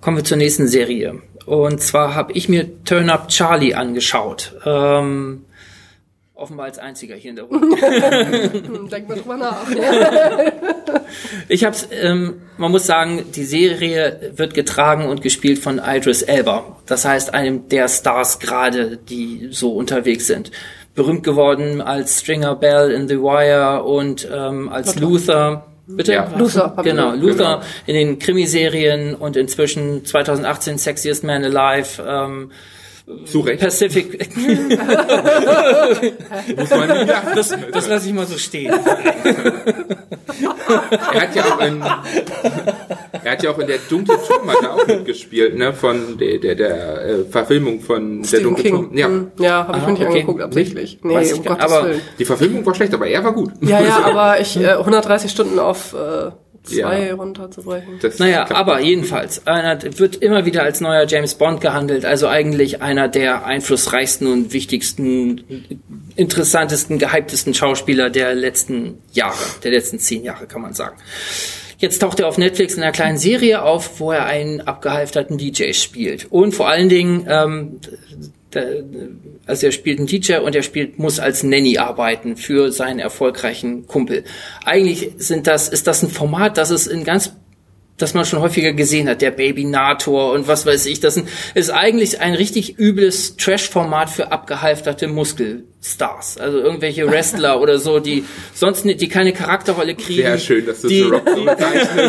[SPEAKER 1] Kommen wir zur nächsten Serie. Und zwar habe ich mir Turn Up Charlie angeschaut. Ähm, offenbar als einziger hier in der Runde.
[SPEAKER 2] Denk mal drüber nach.
[SPEAKER 1] Ich hab's, ähm, man muss sagen, die Serie wird getragen und gespielt von Idris Elba. Das heißt, einem der Stars gerade, die so unterwegs sind. Berühmt geworden als Stringer Bell in The Wire und ähm, als Luther. Bitte?
[SPEAKER 3] Ja.
[SPEAKER 2] Luther,
[SPEAKER 1] Genau,
[SPEAKER 2] gehört.
[SPEAKER 1] Luther
[SPEAKER 3] Genau.
[SPEAKER 1] in den Krimiserien und inzwischen 2018 Sexiest Man Alive, ähm,
[SPEAKER 3] Zu Recht.
[SPEAKER 1] Pacific.
[SPEAKER 3] Muss man nicht lachen.
[SPEAKER 1] Das, das lasse ich mal so stehen.
[SPEAKER 3] Er hat ja auch in, er hat ja auch in der dunkle Turm hat er auch mitgespielt, ne, von der, der, der äh, Verfilmung von der
[SPEAKER 2] Stephen
[SPEAKER 3] dunkle
[SPEAKER 2] King.
[SPEAKER 3] Turm. Ja.
[SPEAKER 2] Hm, ja habe ich
[SPEAKER 1] Ah,
[SPEAKER 2] mir nicht
[SPEAKER 1] okay.
[SPEAKER 2] angeguckt, absichtlich. Nee,
[SPEAKER 1] Weiß
[SPEAKER 2] um Gottes
[SPEAKER 1] aber-
[SPEAKER 2] Willen.
[SPEAKER 3] Die Verfilmung war schlecht, aber er war gut.
[SPEAKER 2] Ja, ja, aber ich, äh, 130 Stunden auf äh, zwei
[SPEAKER 3] Ja.
[SPEAKER 2] runterzubrechen.
[SPEAKER 3] Das
[SPEAKER 1] Naja, aber jedenfalls, einer wird immer wieder als neuer James Bond gehandelt, also eigentlich einer der einflussreichsten und wichtigsten, interessantesten, gehyptesten Schauspieler der letzten Jahre, der letzten zehn Jahre, kann man sagen. Jetzt taucht er auf Netflix in einer kleinen Serie auf, wo er einen abgehalfterten DJ spielt. Und vor allen Dingen, ähm, also er spielt einen DJ und er spielt, muss als Nanny arbeiten für seinen erfolgreichen Kumpel. Eigentlich sind das, ist das ein Format, das es in ganz das man schon häufiger gesehen hat, der Babynator und was weiß ich. Das ist eigentlich ein richtig übles Trash-Format für abgehalfterte Muskelstars. Also irgendwelche Wrestler oder so, die sonst nicht, die keine Charakterrolle kriegen.
[SPEAKER 3] Sehr schön, dass du
[SPEAKER 1] die,
[SPEAKER 3] The Rock so bezeichnest.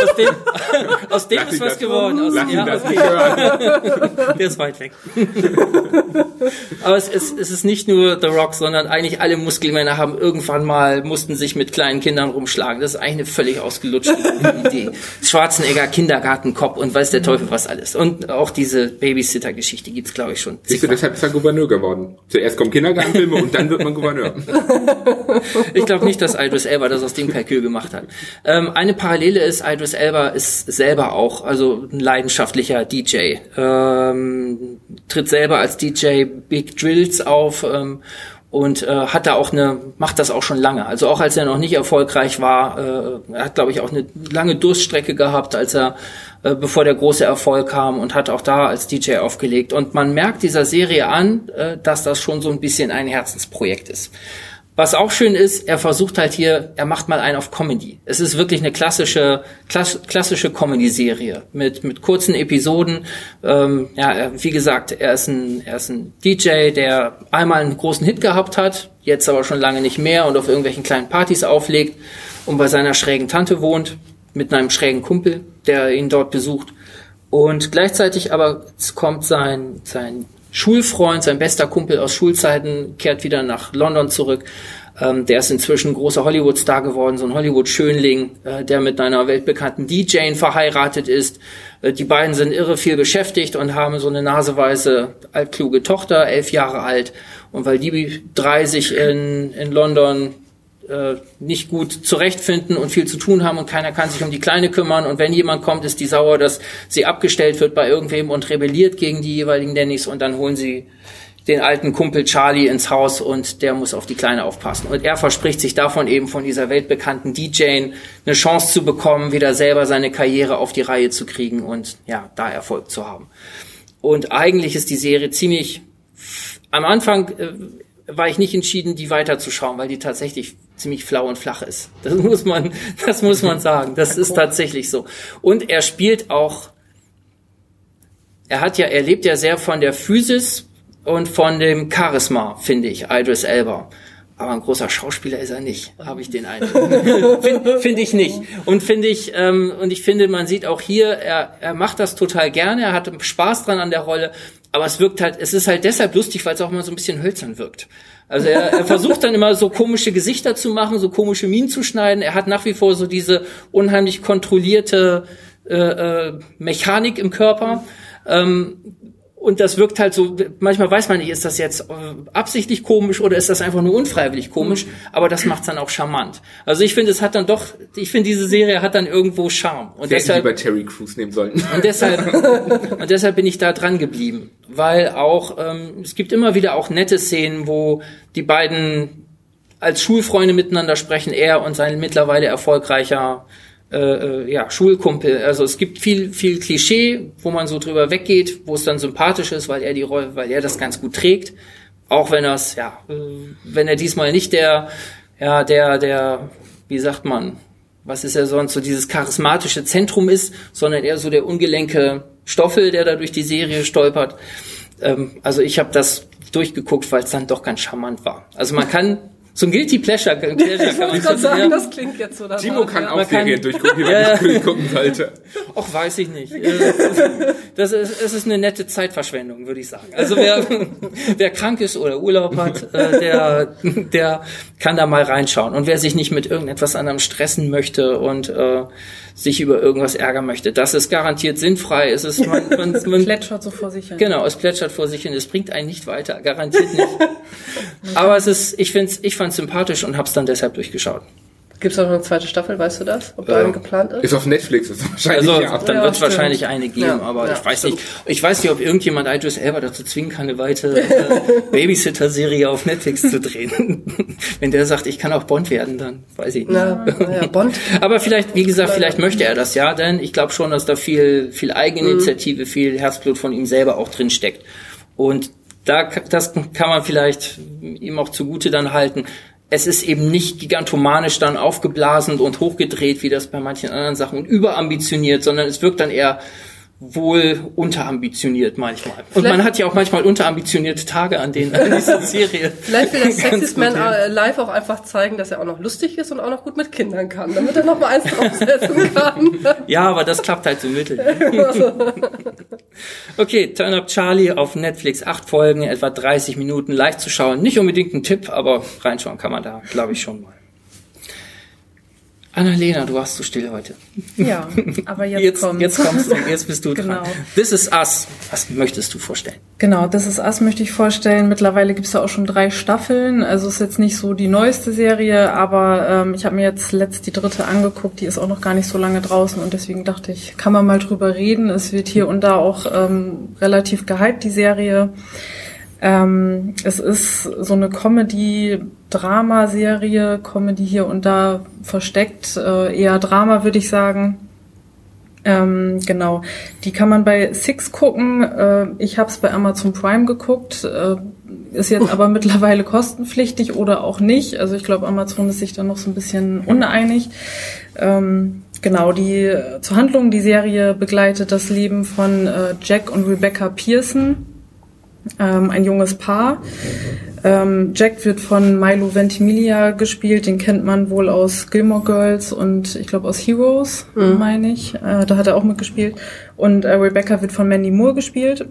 [SPEAKER 1] Aus dem, aus dem ist was geworden. Aus, ja,
[SPEAKER 3] nicht hören.
[SPEAKER 1] Der ist weit weg. Aber es ist, es ist nicht nur The Rock, sondern eigentlich alle Muskelmänner haben irgendwann mal, mussten sich mit kleinen Kindern rumschlagen. Das ist eigentlich eine völlig ausgelutschte Idee. Schwarzenegger, Kindergartenkopf und weiß der Teufel was alles. Und auch diese Babysitter-Geschichte gibt's glaube ich, schon.
[SPEAKER 3] Siehst du, deshalb ist er Gouverneur geworden. Zuerst kommen Kindergartenfilme und dann wird man Gouverneur.
[SPEAKER 1] Ich glaube nicht, dass Idris Elba das aus dem Kalkül gemacht hat. Ähm, eine Parallele ist, Idris Elba ist selber auch, also ein leidenschaftlicher DJ. Ähm, tritt selber als DJ Big Drills auf ähm, und äh, hat da auch eine, macht das auch schon lange. Also auch als er noch nicht erfolgreich war, äh, er hat glaube ich auch eine lange Durststrecke gehabt, als er äh, bevor der große Erfolg kam und hat auch da als DJ aufgelegt. Und man merkt dieser Serie an, äh, dass das schon so ein bisschen ein Herzensprojekt ist. Was auch schön ist, er versucht halt hier, er macht mal einen auf Comedy. Es ist wirklich eine klassische, klass, klassische Comedy-Serie mit, mit kurzen Episoden. Ähm, ja, wie gesagt, er ist, ein, er ist ein DJ, der einmal einen großen Hit gehabt hat, jetzt aber schon lange nicht mehr und auf irgendwelchen kleinen Partys auflegt und bei seiner schrägen Tante wohnt, mit einem schrägen Kumpel, der ihn dort besucht. Und gleichzeitig aber kommt sein, sein Schulfreund, sein bester Kumpel aus Schulzeiten, kehrt wieder nach London zurück. Ähm, der ist inzwischen großer Hollywood-Star geworden, so ein Hollywood-Schönling, äh, der mit einer weltbekannten DJ verheiratet ist. Äh, die beiden sind irre viel beschäftigt und haben so eine naseweiße, altkluge Tochter, elf Jahre alt. Und weil die drei sich in, in London äh, nicht gut zurechtfinden und viel zu tun haben und keiner kann sich um die Kleine kümmern und wenn jemand kommt, ist die sauer, dass sie abgestellt wird bei irgendwem und rebelliert gegen die jeweiligen Nannies und dann holen sie den alten Kumpel Charlie ins Haus und der muss auf die Kleine aufpassen. Und er verspricht sich davon eben von dieser weltbekannten DJ eine Chance zu bekommen, wieder selber seine Karriere auf die Reihe zu kriegen und ja, da Erfolg zu haben. Und eigentlich ist die Serie ziemlich am Anfang äh, war ich nicht entschieden, die weiterzuschauen, weil die tatsächlich ziemlich flau und flach ist. Das muss man, das muss man sagen. Das ist tatsächlich so. Und er spielt auch, er hat ja, er lebt ja sehr von der Physis und von dem Charisma, finde ich, Idris Elba. Aber ein großer Schauspieler ist er nicht, habe ich den Eindruck. Finde find ich nicht. Und finde ich, ähm, und ich finde, man sieht auch hier, er, er macht das total gerne, er hat Spaß dran an der Rolle, aber es wirkt halt, es ist halt deshalb lustig, weil es auch immer so ein bisschen hölzern wirkt. Also er, er versucht dann immer so komische Gesichter zu machen, so komische Minen zu schneiden. Er hat nach wie vor so diese unheimlich kontrollierte äh, äh, Mechanik im Körper. Ähm, und das wirkt halt so, manchmal weiß man nicht, ist das jetzt äh, absichtlich komisch oder ist das einfach nur unfreiwillig komisch, mhm. aber das macht's dann auch charmant. Also ich finde, es hat dann doch, ich finde, diese Serie hat dann irgendwo Charme.
[SPEAKER 3] Und deshalb, lieber Terry Crews nehmen sollten.
[SPEAKER 1] Und deshalb, und deshalb bin ich da dran geblieben. Weil auch, ähm, es gibt immer wieder auch nette Szenen, wo die beiden als Schulfreunde miteinander sprechen, er und sein mittlerweile erfolgreicher äh, äh, ja, Schulkumpel. Also es gibt viel, viel Klischee, wo man so drüber weggeht, wo es dann sympathisch ist, weil er die Rolle, weil er das ganz gut trägt. Auch wenn das, ja, äh, wenn er diesmal nicht der, ja, der, der, wie sagt man, was ist er sonst, so dieses charismatische Zentrum ist, sondern eher so der ungelenke Stoffel, der da durch die Serie stolpert. Ähm, also ich habe das durchgeguckt, weil es dann doch ganz charmant war. Also man kann so ein Guilty Pleasure, Pleasure
[SPEAKER 2] ich kann man sagen, ja. das klingt jetzt so danach.
[SPEAKER 3] Timo kann ja. auch Serien durchgucken, wie man ja. nicht gucken sollte.
[SPEAKER 1] Och, weiß ich nicht. Das ist, es ist eine nette Zeitverschwendung, würde ich sagen. Also wer, wer krank ist oder Urlaub hat, äh, der, der kann da mal reinschauen. Und wer sich nicht mit irgendetwas anderem stressen möchte und äh, sich über irgendwas ärgern möchte. Das ist garantiert sinnfrei. Es ist man,
[SPEAKER 2] man, man plätschert so vor sich hin.
[SPEAKER 1] Genau, es plätschert vor sich hin. Es bringt einen nicht weiter, garantiert nicht. Aber es ist, ich finde, ich fand sympathisch und habe es dann deshalb durchgeschaut.
[SPEAKER 2] Gibt es auch noch eine zweite Staffel, weißt du das? Ob da eine geplant ist?
[SPEAKER 3] Ist auf Netflix, ist wahrscheinlich.
[SPEAKER 1] Also ja. dann ja, wird es wahrscheinlich eine geben, ja, aber ja, ich weiß stimmt. nicht. Ich weiß nicht, ob irgendjemand Idris Elba dazu zwingen kann, eine weitere äh, Babysitter-Serie auf Netflix zu drehen. Wenn der sagt, ich kann auch Bond werden, dann weiß ich nicht. Na,
[SPEAKER 2] ja, Bond.
[SPEAKER 1] aber vielleicht, wie gesagt, vielleicht möchte er das ja, denn ich glaube schon, dass da viel, viel Eigeninitiative, mhm. viel Herzblut von ihm selber auch drin steckt. Und da, das kann man vielleicht ihm auch zugute dann halten es ist eben nicht gigantomanisch dann aufgeblasen und hochgedreht, wie das bei manchen anderen Sachen und überambitioniert, sondern es wirkt dann eher wohl unterambitioniert manchmal. Und Vielleicht man hat ja auch manchmal unterambitionierte Tage, an denen an dieser Serie.
[SPEAKER 2] Vielleicht will das Sexist Man live auch einfach zeigen, dass er auch noch lustig ist und auch noch gut mit Kindern kann, damit er noch mal eins draufsetzen kann.
[SPEAKER 1] ja, aber das klappt halt so mittel. okay, Turn Up Charlie auf Netflix, acht Folgen, etwa 30 Minuten, leicht zu schauen. Nicht unbedingt ein Tipp, aber reinschauen kann man da, glaube ich, schon mal. Annalena, du warst zu still heute.
[SPEAKER 4] Ja, aber jetzt,
[SPEAKER 1] jetzt
[SPEAKER 4] kommt.
[SPEAKER 1] Jetzt kommst du, jetzt bist du genau. dran. This is Us. Was möchtest du vorstellen?
[SPEAKER 4] Genau, This is Us möchte ich vorstellen. Mittlerweile gibt es ja auch schon drei Staffeln. Also ist jetzt nicht so die neueste Serie, aber ähm, ich habe mir jetzt letzt die dritte angeguckt. Die ist auch noch gar nicht so lange draußen und deswegen dachte ich, kann man mal drüber reden. Es wird hier und da auch ähm, relativ gehypt, die Serie. Ähm, es ist so eine Comedy-Drama-Serie, Comedy hier und da versteckt, äh, eher Drama würde ich sagen. Ähm, genau, die kann man bei Six gucken. Äh, ich habe es bei Amazon Prime geguckt, äh, ist jetzt aber mittlerweile kostenpflichtig oder auch nicht. Also ich glaube, Amazon ist sich da noch so ein bisschen uneinig. Ähm, genau, die zur Handlung, die Serie begleitet das Leben von äh, Jack und Rebecca Pearson ähm, ein junges Paar. Ähm, Jack wird von Milo Ventimiglia gespielt, den kennt man wohl aus Gilmore Girls und ich glaube aus Heroes, mhm. meine ich. Äh, da hat er auch mitgespielt. Und äh, Rebecca wird von Mandy Moore gespielt.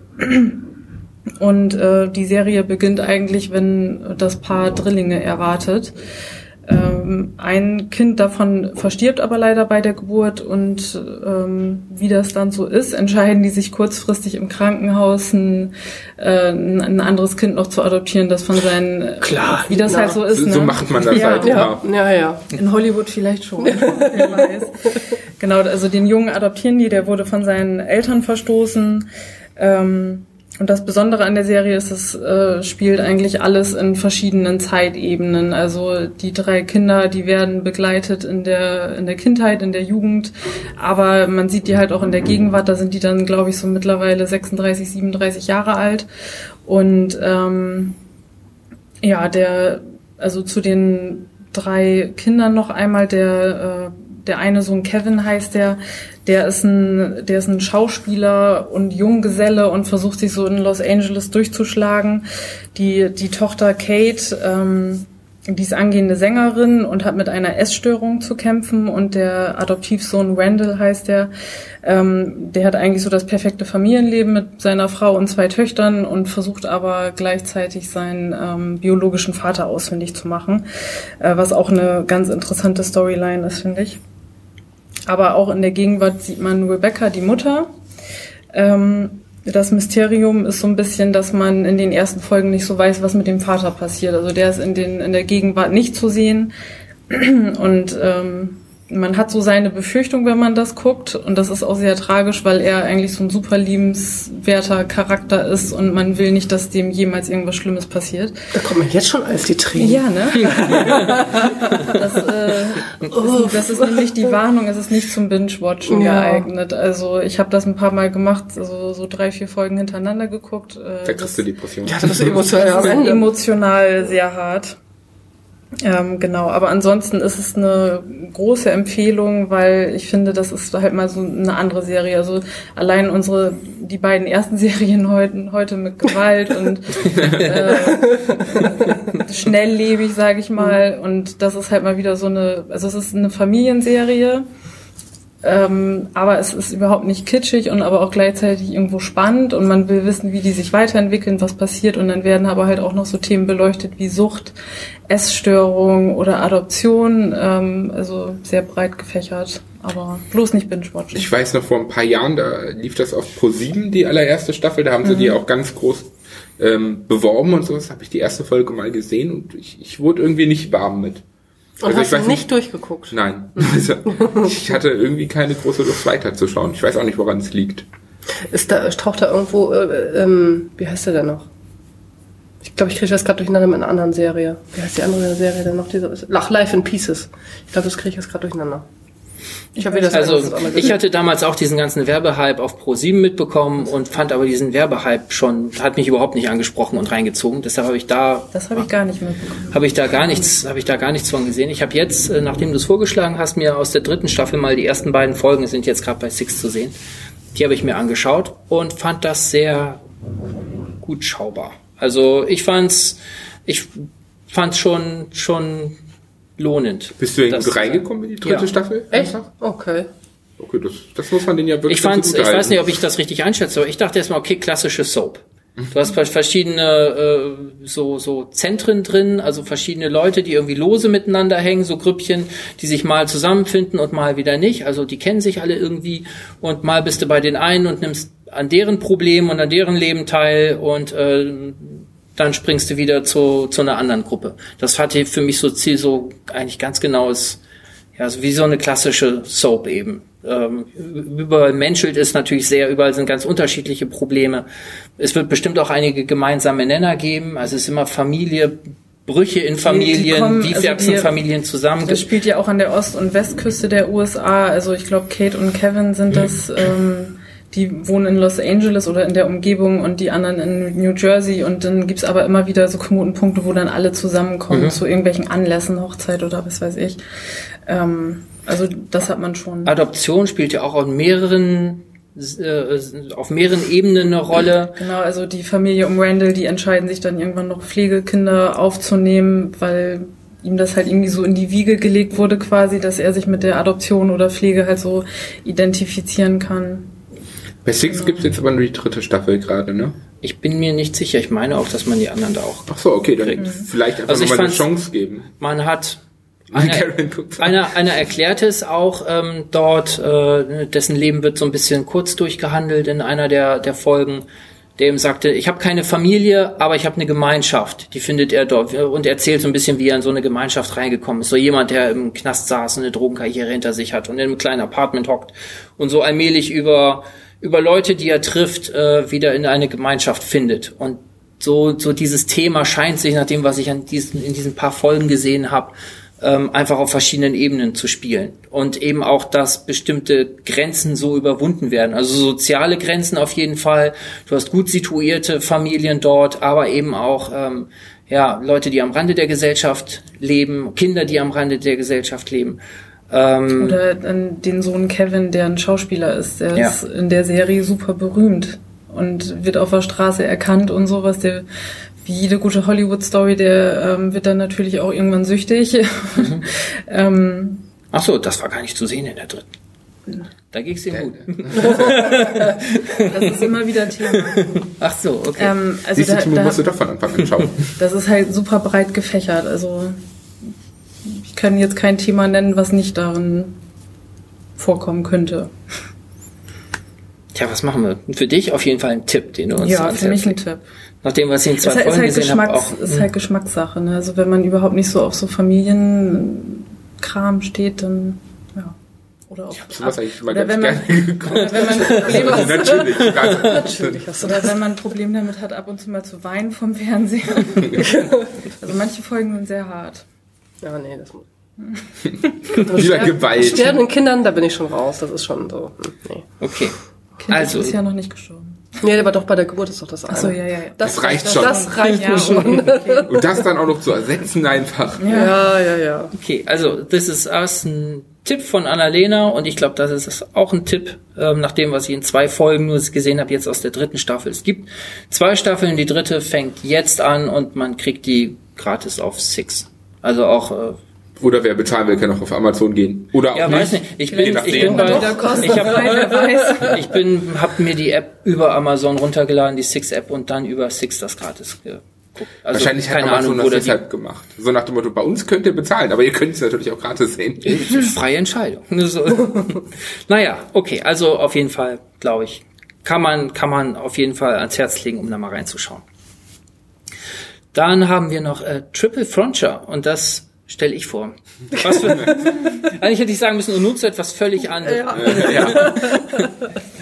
[SPEAKER 4] Und äh, die Serie beginnt eigentlich, wenn das Paar Drillinge erwartet. Ähm, ein Kind davon verstirbt aber leider bei der Geburt und ähm, wie das dann so ist, entscheiden die sich kurzfristig im Krankenhaus ein, äh, ein anderes Kind noch zu adoptieren, das von seinen
[SPEAKER 3] Klar,
[SPEAKER 4] wie das
[SPEAKER 3] ja.
[SPEAKER 4] halt so ist.
[SPEAKER 3] So,
[SPEAKER 4] ne?
[SPEAKER 3] macht man das
[SPEAKER 2] ja,
[SPEAKER 3] halt
[SPEAKER 2] ja. Ja, ja.
[SPEAKER 4] In Hollywood vielleicht schon, wer weiß. Genau, also den Jungen adoptieren die, der wurde von seinen Eltern verstoßen. Ähm, und das Besondere an der Serie ist, es äh, spielt eigentlich alles in verschiedenen Zeitebenen. Also die drei Kinder, die werden begleitet in der in der Kindheit, in der Jugend, aber man sieht die halt auch in der Gegenwart. Da sind die dann, glaube ich, so mittlerweile 36, 37 Jahre alt und ähm, Ja, der, also zu den drei Kindern noch einmal, der, äh, der eine Sohn Kevin heißt der, der ist ein, der ist ein Schauspieler und Junggeselle und versucht sich so in Los Angeles durchzuschlagen. Die, die Tochter Kate, ähm, die ist angehende Sängerin und hat mit einer Essstörung zu kämpfen und der Adoptivsohn Randall heißt der, ähm, der hat eigentlich so das perfekte Familienleben mit seiner Frau und zwei Töchtern und versucht aber gleichzeitig seinen ähm, biologischen Vater ausfindig zu machen, äh, was auch eine ganz interessante Storyline ist, finde ich. Aber auch in der Gegenwart sieht man Rebecca, die Mutter. Ähm, das Mysterium ist so ein bisschen, dass man in den ersten Folgen nicht so weiß, was mit dem Vater passiert. Also der ist in, den, in der Gegenwart nicht zu sehen. Und ähm, man hat so seine Befürchtung, wenn man das guckt. Und das ist auch sehr tragisch, weil er eigentlich so ein super liebenswerter Charakter ist und man will nicht, dass dem jemals irgendwas Schlimmes passiert.
[SPEAKER 2] Da kommt man jetzt schon als die Tränen.
[SPEAKER 4] Ja, ne? das, äh, ist, das ist nämlich die Warnung, es ist nicht zum Binge-Watchen
[SPEAKER 2] Ja.
[SPEAKER 4] geeignet. Also ich habe das ein paar Mal gemacht, also so drei, vier Folgen hintereinander geguckt. Äh,
[SPEAKER 3] Da kriegst du Depression.
[SPEAKER 2] Ja, das ist emotional
[SPEAKER 4] das ist emotional sehr hart. Ähm, genau, aber ansonsten ist es eine große Empfehlung, weil ich finde, das ist halt mal so eine andere Serie. Also allein unsere, die beiden ersten Serien heute, heute mit Gewalt und äh, schnelllebig, sage ich mal. Und das ist halt mal wieder so eine, also es ist eine Familienserie. Ähm, aber es ist überhaupt nicht kitschig und aber auch gleichzeitig irgendwo spannend und man will wissen, wie die sich weiterentwickeln, was passiert und dann werden aber halt auch noch so Themen beleuchtet wie Sucht, Essstörung oder Adoption, ähm, also sehr breit gefächert, aber bloß nicht binge-watchen.
[SPEAKER 3] Ich weiß noch vor ein paar Jahren, da lief das auf Pro7, die allererste Staffel, da haben sie die auch ganz groß ähm, beworben und sowas. Habe ich die erste Folge mal gesehen und ich, ich wurde irgendwie nicht warm mit.
[SPEAKER 2] Und
[SPEAKER 3] Also ich
[SPEAKER 2] hast du
[SPEAKER 3] weiß
[SPEAKER 2] nicht durchgeguckt.
[SPEAKER 3] Nein. Also, ich hatte irgendwie keine große Lust weiterzuschauen. Ich weiß auch nicht, woran es liegt.
[SPEAKER 2] Ist da, taucht da irgendwo, äh, ähm, wie heißt der denn noch? Ich glaube, ich kriege das gerade durcheinander mit einer anderen Serie. Wie heißt die andere Serie denn noch? Diese, Lach Life in Pieces. Ich glaube, das kriege ich jetzt gerade durcheinander. Ich habe das
[SPEAKER 1] Also ich hatte damals auch diesen ganzen Werbehype auf Pro7 mitbekommen und fand aber diesen Werbehype schon, hat mich überhaupt nicht angesprochen und reingezogen. Deshalb habe ich da
[SPEAKER 4] Das habe ich gar nicht mitbekommen.
[SPEAKER 1] habe ich da gar nichts, habe ich da gar nichts von gesehen. Ich habe jetzt, äh, nachdem du es vorgeschlagen hast, mir aus der dritten Staffel mal die ersten beiden Folgen sind jetzt gerade bei Six zu sehen. Die habe ich mir angeschaut und fand das sehr gut schaubar. Also ich fand's, ich fand's schon schon lohnend.
[SPEAKER 3] Bist du irgendwie reingekommen in die dritte
[SPEAKER 1] Ja.
[SPEAKER 3] Staffel?
[SPEAKER 2] Echt? Okay.
[SPEAKER 3] Okay, das, das muss man den ja wirklich
[SPEAKER 1] Ich fand,
[SPEAKER 3] ganz
[SPEAKER 1] ich weiß nicht, ob ich das richtig einschätze, aber ich dachte erstmal, okay, klassische Soap. Du hast verschiedene äh, so so Zentren drin, also verschiedene Leute, die irgendwie lose miteinander hängen, so Grüppchen, die sich mal zusammenfinden und mal wieder nicht. Also die kennen sich alle irgendwie und mal bist du bei den einen und nimmst an deren Problemen und an deren Leben teil und äh, dann springst du wieder zu, zu einer anderen Gruppe. Das hatte für mich so Ziel, so eigentlich ganz genaues, ja, so wie so eine klassische Soap eben. Ähm, überall menschelt ist natürlich sehr, überall sind ganz unterschiedliche Probleme. Es wird bestimmt auch einige gemeinsame Nenner geben. Also es ist immer Familie, Brüche in Familien,
[SPEAKER 4] kommen-
[SPEAKER 1] wie
[SPEAKER 4] also
[SPEAKER 1] wachsen
[SPEAKER 4] die-
[SPEAKER 1] Familien zusammen.
[SPEAKER 4] Das spielt ja auch an der Ost- und Westküste der USA. Also ich glaube, Kate und Kevin sind das. Ähm, die wohnen in Los Angeles oder in der Umgebung und die anderen in New Jersey. Und dann gibt's aber immer wieder so Knotenpunkte, wo dann alle zusammenkommen zu irgendwelchen Anlässen, Hochzeit oder was weiß ich. Ähm, also das hat man schon.
[SPEAKER 1] Adoption spielt ja auch auf mehreren, äh, auf mehreren Ebenen eine Rolle.
[SPEAKER 4] Genau, also die Familie um Randall, die entscheiden sich dann irgendwann noch Pflegekinder aufzunehmen, weil ihm das halt irgendwie so in die Wiege gelegt wurde quasi, dass er sich mit der Adoption oder Pflege halt so identifizieren kann.
[SPEAKER 3] Bei Six gibt's jetzt aber nur die dritte Staffel gerade, ne?
[SPEAKER 1] Ich bin mir nicht sicher. Ich meine auch, dass man die anderen da auch.
[SPEAKER 3] Ach so, okay, dann vielleicht einfach
[SPEAKER 1] Also
[SPEAKER 3] nochmal eine Chance geben.
[SPEAKER 1] Man hat einer, einer, einer erklärt es auch ähm, dort, äh, dessen Leben wird so ein bisschen kurz durchgehandelt in einer der, der Folgen, der ihm sagte, ich habe keine Familie, aber ich habe eine Gemeinschaft, die findet er dort und erzählt so ein bisschen, wie er in so eine Gemeinschaft reingekommen ist. So jemand, der im Knast saß und eine Drogenkarriere hinter sich hat und in einem kleinen Apartment hockt und so allmählich über, über Leute, die er trifft, äh, wieder in eine Gemeinschaft findet. Und so, so dieses Thema scheint sich, nach dem, was ich an diesen, in diesen paar Folgen gesehen habe, ähm, einfach auf verschiedenen Ebenen zu spielen. Und eben auch, dass bestimmte Grenzen so überwunden werden. Also soziale Grenzen auf jeden Fall. Du hast gut situierte Familien dort, aber eben auch ähm, ja, Leute, die am Rande der Gesellschaft leben, Kinder, die am Rande der Gesellschaft leben. Ähm,
[SPEAKER 4] Oder an den Sohn Kevin, der ein Schauspieler ist, der
[SPEAKER 1] Ja.
[SPEAKER 4] ist in der Serie super berühmt und wird auf der Straße erkannt und sowas. Der, wie jede gute Hollywood-Story, der ähm, wird dann natürlich auch irgendwann süchtig.
[SPEAKER 1] Mhm.
[SPEAKER 4] ähm,
[SPEAKER 1] ach so, das war gar nicht zu sehen in der dritten. Da ging's ihm gut.
[SPEAKER 4] das ist immer wieder Thema.
[SPEAKER 1] Ach so, okay.
[SPEAKER 4] Ähm, also
[SPEAKER 3] Siehst du,
[SPEAKER 4] da,
[SPEAKER 3] Timo,
[SPEAKER 4] da,
[SPEAKER 3] musst du doch von Anfang an schauen.
[SPEAKER 4] das ist halt super breit gefächert. Also kann jetzt kein Thema nennen, was nicht darin vorkommen könnte.
[SPEAKER 1] Tja, was machen wir? Für dich auf jeden Fall ein Tipp, den du uns
[SPEAKER 4] ja, für mich ein. Tipp.
[SPEAKER 1] Nachdem, was ich in
[SPEAKER 4] Es
[SPEAKER 1] zwei
[SPEAKER 4] ist halt, ist
[SPEAKER 1] Folgen
[SPEAKER 4] halt,
[SPEAKER 1] gesehen habe, auch.
[SPEAKER 4] ist halt Geschmackssache. Ne? Also wenn man überhaupt nicht so auf so Familienkram steht, dann ja. Oder auf
[SPEAKER 3] Sowas eigentlich mal
[SPEAKER 4] oder
[SPEAKER 3] ganz
[SPEAKER 4] wenn man,
[SPEAKER 3] gerne
[SPEAKER 4] wenn man ein Problem hat,
[SPEAKER 3] Natürlich.
[SPEAKER 2] Natürlich hast du
[SPEAKER 4] oder wenn man ein Problem damit hat, ab und zu mal zu weinen vom Fernseher. also manche Folgen sind sehr hart.
[SPEAKER 2] Ja, nee, das muss.
[SPEAKER 3] Wieder Gewalt.
[SPEAKER 2] Sterbenden Kindern, da bin ich schon raus. Das ist schon so. hm, Nee.
[SPEAKER 1] Okay.
[SPEAKER 4] Kind
[SPEAKER 1] Also-
[SPEAKER 4] ist ja noch nicht gestorben.
[SPEAKER 2] Nee, aber doch bei der Geburt ist doch das eine.
[SPEAKER 4] Achso, ja, ja, ja.
[SPEAKER 3] Das reicht schon.
[SPEAKER 2] Das reicht
[SPEAKER 4] ja,
[SPEAKER 2] mir schon.
[SPEAKER 4] okay.
[SPEAKER 3] Und das dann auch noch zu ersetzen einfach.
[SPEAKER 2] Ja, ja, ja.
[SPEAKER 1] Okay, also This Is Us, ein Tipp von Annalena und ich glaube, das ist auch ein Tipp, ähm, nach dem, was ich in zwei Folgen nur gesehen habe, jetzt aus der dritten Staffel. Es gibt zwei Staffeln, die dritte fängt jetzt an und man kriegt die gratis auf Six. Also auch, äh,
[SPEAKER 3] Oder wer bezahlen will, kann auch auf Amazon gehen. Oder auch
[SPEAKER 1] ja,
[SPEAKER 3] nicht.
[SPEAKER 1] weiß nicht, ich bin, ich
[SPEAKER 3] nachdem.
[SPEAKER 1] bin bei, ich habe ich bin, hab mir die App über Amazon runtergeladen, die Six-App und dann über Six das gratis geguckt. Also,
[SPEAKER 3] Wahrscheinlich hat
[SPEAKER 1] keine
[SPEAKER 3] Amazon
[SPEAKER 1] Ahnung,
[SPEAKER 3] das deshalb gemacht. So nach dem Motto, bei uns könnt ihr bezahlen, aber ihr könnt es natürlich auch gratis sehen.
[SPEAKER 1] freie Entscheidung. Naja, okay, also auf jeden Fall, glaube ich, kann man, kann man auf jeden Fall ans Herz legen, um da mal reinzuschauen. Dann haben wir noch äh, Triple Frontier und das stelle ich vor. Was für, eigentlich hätte ich sagen müssen, nun zu etwas völlig anderes.
[SPEAKER 3] ja.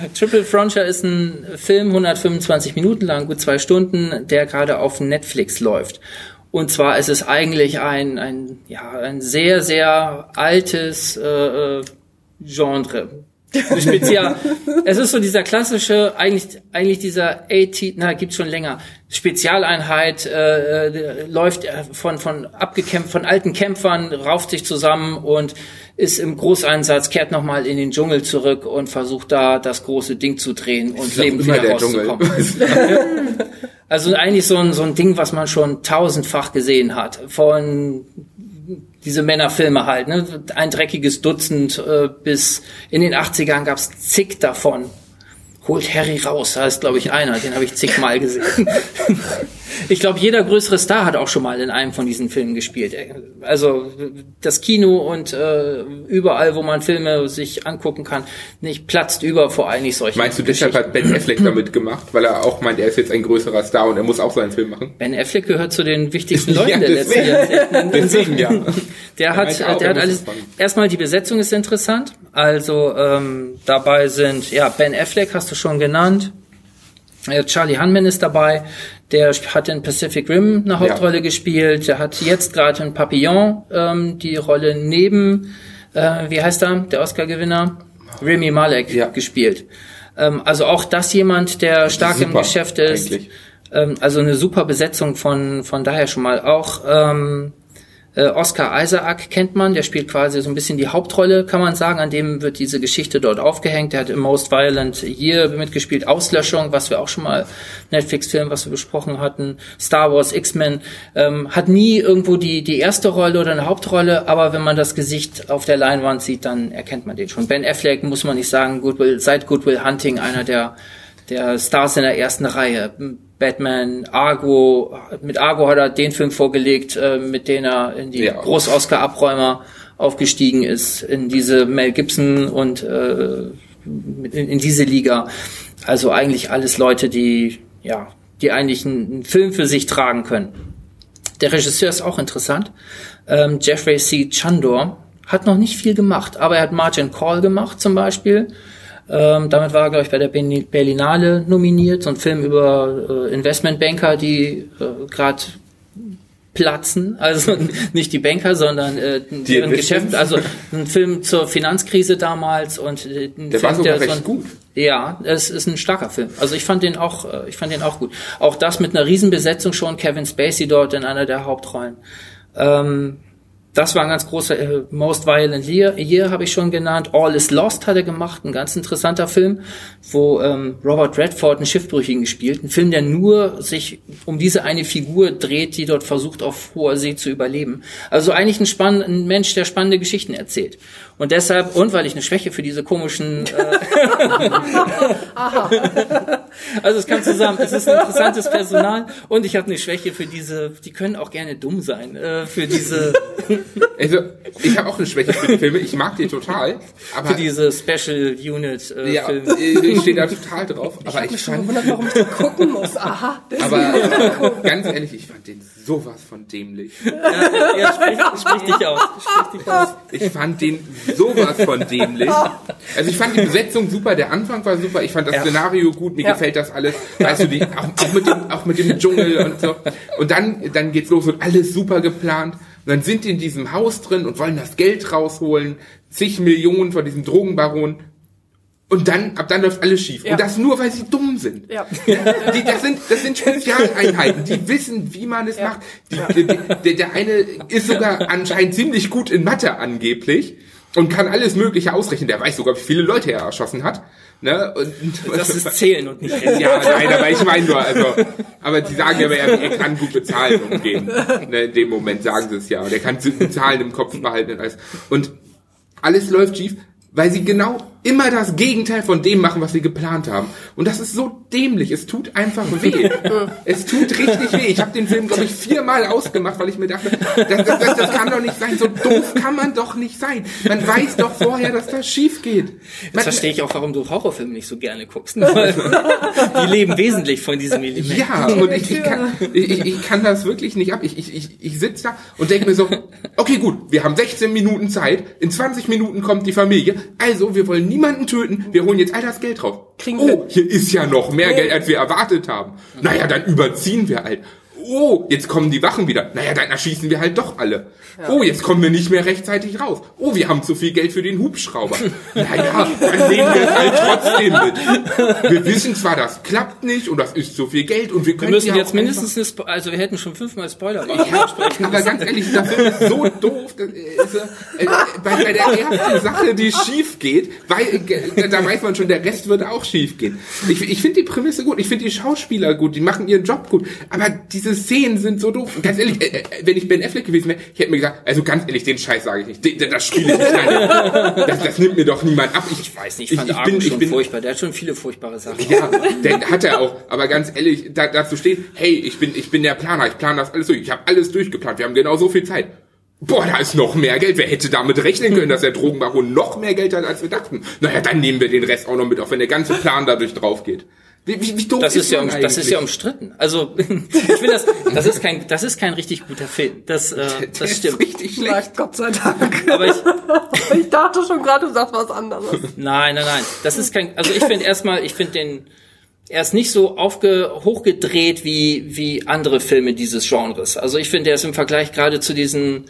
[SPEAKER 1] Triple Frontier ist ein Film, 125 Minuten lang, gut zwei Stunden, der gerade auf Netflix läuft. Und zwar ist es eigentlich ein, ein, ja, ein sehr, sehr altes äh, äh, Spezial. es ist so dieser klassische, eigentlich, eigentlich dieser 80, na, gibt's schon länger. Spezialeinheit äh, äh, läuft äh, von von abgekämpft, von alten Kämpfern, rauft sich zusammen und ist im Großeinsatz, kehrt nochmal in den Dschungel zurück und versucht da das große Ding zu drehen und lebend wieder rauszukommen. Also eigentlich so ein, so ein Ding, was man schon tausendfach gesehen hat. Von diese Männerfilme halt, ne? Ein dreckiges Dutzend äh, bis in den 80ern gab's zig davon. Holt Harry raus, da ist glaube ich einer, den habe ich zigmal gesehen. ich glaube, jeder größere Star hat auch schon mal in einem von diesen Filmen gespielt. Also das Kino und äh, überall, wo man Filme sich angucken kann, nicht platzt über vor eigentlich solchen.
[SPEAKER 3] Meinst du, deshalb hat Ben Affleck damit gemacht, weil er auch meint, er ist jetzt ein größerer Star und er muss auch seinen Film machen?
[SPEAKER 1] Ben Affleck gehört zu den wichtigsten Leuten
[SPEAKER 3] Ja,
[SPEAKER 1] der letzten. Jahrzehnte.
[SPEAKER 3] Deswegen ja.
[SPEAKER 1] Der hat,
[SPEAKER 3] meinte auch,
[SPEAKER 1] der
[SPEAKER 3] er
[SPEAKER 1] hat alles. Erstmal die Besetzung ist interessant. Also ähm, dabei sind ja Ben Affleck hast du schon genannt. Äh, Charlie Hunman ist dabei. Der hat in Pacific Rim eine Hauptrolle gespielt. Der hat jetzt gerade in Papillon ähm, die Rolle neben, äh, wie heißt er, der Oscar-Gewinner, Remy Malek
[SPEAKER 3] Ja.
[SPEAKER 1] gespielt. Ähm, also auch das jemand, der stark im
[SPEAKER 3] Super,
[SPEAKER 1] Geschäft ist. Ähm, also eine super Besetzung von, von daher schon mal auch. Ähm, äh, Oscar Isaac kennt man, der spielt quasi so ein bisschen die Hauptrolle, kann man sagen. An dem wird diese Geschichte dort aufgehängt. Der hat im Most Violent Year mitgespielt. Auslöschung, was wir auch schon mal, Netflix-Film, was wir besprochen hatten. Star Wars, X-Men. Ähm, hat nie irgendwo die, die erste Rolle oder eine Hauptrolle, aber wenn man das Gesicht auf der Leinwand sieht, dann erkennt man den schon. Ben Affleck, muss man nicht sagen, Goodwill, seit Goodwill Hunting einer der der Stars in der ersten Reihe. Batman, Argo, mit Argo hat er den Film vorgelegt, äh, mit dem er in die
[SPEAKER 3] Ja.
[SPEAKER 1] Groß-Oscar-Abräumer aufgestiegen ist, in diese Mel Gibson und äh, in, in diese Liga. Also eigentlich alles Leute, die ja, die eigentlich einen, einen Film für sich tragen können. Der Regisseur ist auch interessant. Ähm, Jeffrey C. Chandor hat noch nicht viel gemacht, aber er hat Margin Call gemacht zum Beispiel. Ähm, damit war er, glaube ich, bei der Berlin- Berlinale nominiert. So ein Film über äh, Investmentbanker, die äh, gerade platzen. Also nicht die Banker, sondern äh, deren Geschäft. Also ein Film zur Finanzkrise damals und äh, ein
[SPEAKER 3] Der
[SPEAKER 1] Film,
[SPEAKER 3] war sogar
[SPEAKER 1] so
[SPEAKER 3] recht
[SPEAKER 1] ein-
[SPEAKER 3] gut.
[SPEAKER 1] Ja, es ist ein starker Film. Also ich fand den auch, äh, ich fand den auch gut. Auch das mit einer Riesenbesetzung schon, Kevin Spacey dort in einer der Hauptrollen. Ähm, das war ein ganz großer äh, Most Violent Year, Year habe ich schon genannt. All is Lost hat er gemacht, ein ganz interessanter Film, wo ähm, Robert Redford einen Schiffbrüchigen gespielt. Ein Film, der nur sich um diese eine Figur dreht, die dort versucht, auf hoher See zu überleben. Also eigentlich ein, spann ein Mensch, der spannende Geschichten erzählt. Und deshalb, und weil ich eine Schwäche für diese komischen äh, also es kam zusammen. Es ist ein interessantes Personal und ich habe eine Schwäche für diese. Die können auch gerne dumm sein. Äh, für diese,
[SPEAKER 3] Also, ich habe auch eine Schwäche für die Filme. Ich mag die total. Aber
[SPEAKER 1] für diese Special Unit äh,
[SPEAKER 3] ja,
[SPEAKER 1] Filme.
[SPEAKER 3] ich stehe da total drauf. Aber ich,
[SPEAKER 2] Ich schon
[SPEAKER 3] fand,
[SPEAKER 2] gewundert, warum ich den gucken muss. Aha.
[SPEAKER 3] aber ganz ehrlich, ich fand den sowas von dämlich.
[SPEAKER 1] Ja, sprich, sprich dich aus. Sprich dich aus.
[SPEAKER 3] Ich fand den sowas von dämlich. Also ich fand die Besetzung super, der Anfang war super, ich fand das
[SPEAKER 1] Ja.
[SPEAKER 3] Szenario gut, mir
[SPEAKER 2] Ja.
[SPEAKER 3] gefällt das alles. Weißt du, die, auch, auch, mit dem, auch mit dem Dschungel und so. Und dann, dann geht's los und alles super geplant. Und dann sind die in diesem Haus drin und wollen das Geld rausholen, zig Millionen von diesem Drogenbaron. Und dann, ab dann läuft alles schief.
[SPEAKER 2] Ja.
[SPEAKER 3] Und das nur, weil sie dumm sind.
[SPEAKER 2] Ja.
[SPEAKER 3] Die, das sind, das sind Spezialeinheiten, die wissen, wie man es macht. Die, die, der, der eine ist sogar anscheinend ziemlich gut in Mathe angeblich und kann alles Mögliche ausrechnen. Der weiß sogar, wie viele Leute er erschossen hat. Ne? Und,
[SPEAKER 1] Das ist Zählen und nicht Rechnen.
[SPEAKER 3] ja, nein, aber ich meine nur, also, aber die sagen ja, er, kann gut mit Zahlen umgehen. Ne, in dem Moment sagen sie es ja. Und er kann Zahlen im Kopf behalten und alles. Und alles läuft schief, weil sie genau immer das Gegenteil von dem machen, was sie geplant haben. Und das ist so dämlich. Es tut einfach weh. es tut richtig weh. Ich habe den Film, glaube ich, viermal ausgemacht, weil ich mir dachte, das, das, das, das kann doch nicht sein. So doof kann man doch nicht sein. Man weiß doch vorher, dass das schief geht.
[SPEAKER 1] Jetzt
[SPEAKER 3] Man,
[SPEAKER 1] verstehe ich auch, warum du Horrorfilme nicht so gerne guckst. Weil die leben wesentlich von diesem Element.
[SPEAKER 3] Ja, und ich, ich, kann, ich, ich kann das wirklich nicht ab. Ich, ich, ich, ich sitze da und denke mir so, okay gut, wir haben 16 Minuten Zeit, in 20 Minuten kommt die Familie, also wir wollen niemanden töten, wir holen jetzt all das Geld raus.
[SPEAKER 2] Kriegen
[SPEAKER 3] oh, hier ist ja noch mehr Geld, als wir erwartet haben. Naja, dann überziehen wir halt. Oh, jetzt kommen die Wachen wieder. Naja, dann erschießen wir halt doch alle. Oh, jetzt kommen wir nicht mehr rechtzeitig raus. Oh, wir haben zu viel Geld für den Hubschrauber. Naja, dann nehmen wir es halt trotzdem mit. Wir wissen zwar, das klappt nicht und das ist zu viel Geld und wir
[SPEAKER 1] Wir
[SPEAKER 3] können
[SPEAKER 1] müssen
[SPEAKER 3] ja
[SPEAKER 1] jetzt
[SPEAKER 3] auch
[SPEAKER 1] mindestens eine Spo also wir hätten schon fünfmal Spoiler
[SPEAKER 3] ja, aber ganz ehrlich, dieser Film ist so doof. Das ist, äh, äh, bei, bei der ersten Sache, die schief geht, weil, äh, da weiß man schon, der Rest wird auch schief gehen. Ich, ich finde die Prämisse gut, ich finde die Schauspieler gut, die machen ihren Job gut, aber diese Szenen sind so doof. Und ganz ehrlich, äh, äh, wenn ich Ben Affleck gewesen wäre, ich hätte mir gesagt, also ganz ehrlich, den Scheiß sage ich nicht, den, das spiele ich nicht. Nein, das, das nimmt mir doch niemand ab. Ich,
[SPEAKER 1] Ich weiß nicht, ich fand
[SPEAKER 3] ich,
[SPEAKER 1] Argo
[SPEAKER 3] bin, ich
[SPEAKER 1] schon
[SPEAKER 3] bin,
[SPEAKER 1] furchtbar. Der hat schon viele furchtbare Sachen.
[SPEAKER 3] ja, der hat er auch. Aber ganz ehrlich, da, dazu steht, hey, ich bin, ich bin der Planer, ich plane das alles durch. Ich habe alles durchgeplant. Wir haben genau so viel Zeit. Boah, da ist noch mehr Geld. Wer hätte damit rechnen können, dass der Drogenbaron noch mehr Geld hat, als wir dachten? Naja, dann nehmen wir den Rest auch noch mit, auch wenn der ganze Plan dadurch drauf geht. Wie, wie, wie doof
[SPEAKER 1] Das ist ja, um, das ist ja umstritten. Also ich finde das, das ist kein, das ist kein richtig guter Film. Das, äh,
[SPEAKER 3] Der
[SPEAKER 1] das
[SPEAKER 3] ist
[SPEAKER 1] stimmt.
[SPEAKER 3] richtig schlecht.
[SPEAKER 2] Gott sei Dank.
[SPEAKER 1] Aber ich,
[SPEAKER 2] ich dachte schon gerade, du sagst was anderes.
[SPEAKER 1] nein, nein, nein. Das ist kein. Also ich finde erstmal, ich finde den. Er ist nicht so aufge, hochgedreht wie wie andere Filme dieses Genres. Also ich finde, er ist im Vergleich gerade zu diesen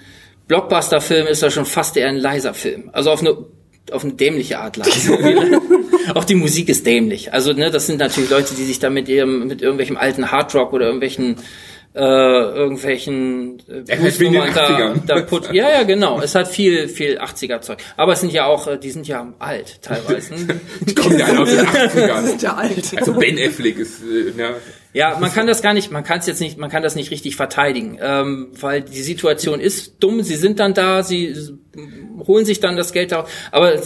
[SPEAKER 1] Blockbuster-Filmen ist er schon fast eher ein leiser Film. Also auf eine auf eine dämliche Art leise. Auch die Musik ist dämlich. Also ne, das sind natürlich Leute, die sich da mit ihrem mit irgendwelchem alten Hardrock oder irgendwelchen äh, irgendwelchen äh, da,
[SPEAKER 3] 80ern.
[SPEAKER 1] da put, ja ja genau es hat viel viel 80er Zeug aber es sind ja auch äh, die sind ja alt teilweise ne?
[SPEAKER 3] Die kommen ja alle aus den 80ern.
[SPEAKER 2] Sind ja alt.
[SPEAKER 3] Also Ben Affleck ist, äh, ne,
[SPEAKER 1] ja man kann das gar nicht man kann es jetzt nicht man kann das nicht richtig verteidigen ähm, weil die Situation ist dumm sie sind dann da sie holen sich dann das Geld daraus aber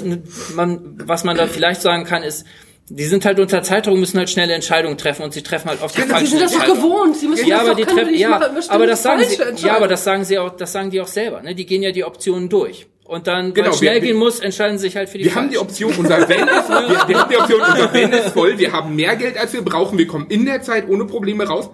[SPEAKER 1] man was man da vielleicht sagen kann ist die sind halt unter Zeitdruck, müssen halt schnelle Entscheidungen treffen und sie treffen halt oft die
[SPEAKER 2] Sie
[SPEAKER 1] falschen
[SPEAKER 2] sind das doch gewohnt. Sie müssen
[SPEAKER 1] Ja,
[SPEAKER 2] das
[SPEAKER 1] aber die treffen,
[SPEAKER 2] Sie
[SPEAKER 1] ja, aber das sagen sie, ja, aber das sagen sie auch, das sagen die auch selber, ne? Die gehen ja die Optionen durch. Und dann,
[SPEAKER 3] Genau,
[SPEAKER 1] weil es schnell
[SPEAKER 3] wir-
[SPEAKER 1] gehen muss, entscheiden sie sich halt für die
[SPEAKER 3] Wir haben die. Option, unser Van ist, wir, wir haben die Option, unser Van ist voll, wir haben mehr Geld als wir brauchen, wir kommen in der Zeit ohne Probleme raus.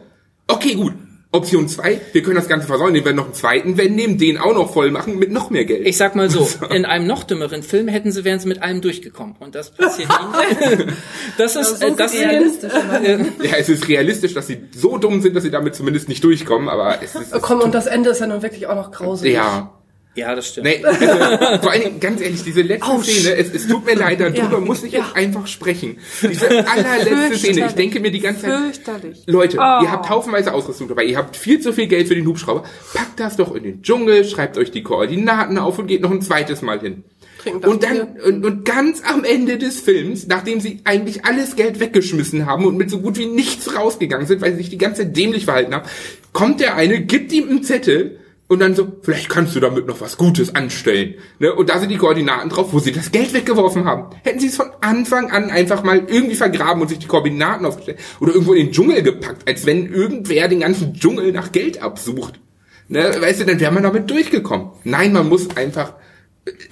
[SPEAKER 3] Okay, gut. Option zwei, wir können das Ganze versäumen, wir noch einen zweiten Van nehmen, den auch noch voll machen mit noch mehr Geld.
[SPEAKER 1] Ich sag mal so, in einem noch dümmeren Film hätten sie, wären sie mit allem durchgekommen. Und das passiert ihnen. Das ist,
[SPEAKER 4] so
[SPEAKER 1] äh, das
[SPEAKER 4] realistisch immerhin.
[SPEAKER 3] ja, es ist realistisch, dass sie so dumm sind, dass sie damit zumindest nicht durchkommen, aber es ist,
[SPEAKER 2] Oh, komm, und das Ende ist ja nun wirklich auch noch grausig.
[SPEAKER 3] ja.
[SPEAKER 1] Ja, das stimmt.
[SPEAKER 3] Nee, also, vor allen Dingen, ganz ehrlich, diese letzte
[SPEAKER 2] Autsch.
[SPEAKER 3] Szene, es, es tut mir leid, darüber
[SPEAKER 2] Ja,
[SPEAKER 3] muss ich
[SPEAKER 2] ja.
[SPEAKER 3] jetzt einfach sprechen. Diese allerletzte Szene, ich denke mir die ganze Zeit. Leute,
[SPEAKER 2] Oh.
[SPEAKER 3] ihr habt haufenweise Ausrüstung dabei, ihr habt viel zu viel Geld für den Hubschrauber, packt das doch in den Dschungel, schreibt euch die Koordinaten auf und geht noch ein zweites Mal hin. Und dann, und, und ganz am Ende des Films, nachdem sie eigentlich alles Geld weggeschmissen haben und mit so gut wie nichts rausgegangen sind, weil sie sich die ganze Zeit dämlich verhalten haben, kommt der eine, gibt ihm einen Zettel und dann so, vielleicht kannst du damit noch was Gutes anstellen. Ne? Und da sind die Koordinaten drauf, wo sie das Geld weggeworfen haben. Hätten sie es von Anfang an einfach mal irgendwie vergraben und sich die Koordinaten aufgestellt oder irgendwo in den Dschungel gepackt, als wenn irgendwer den ganzen Dschungel nach Geld absucht. Ne? Weißt du, dann wäre man damit durchgekommen. Nein, man muss einfach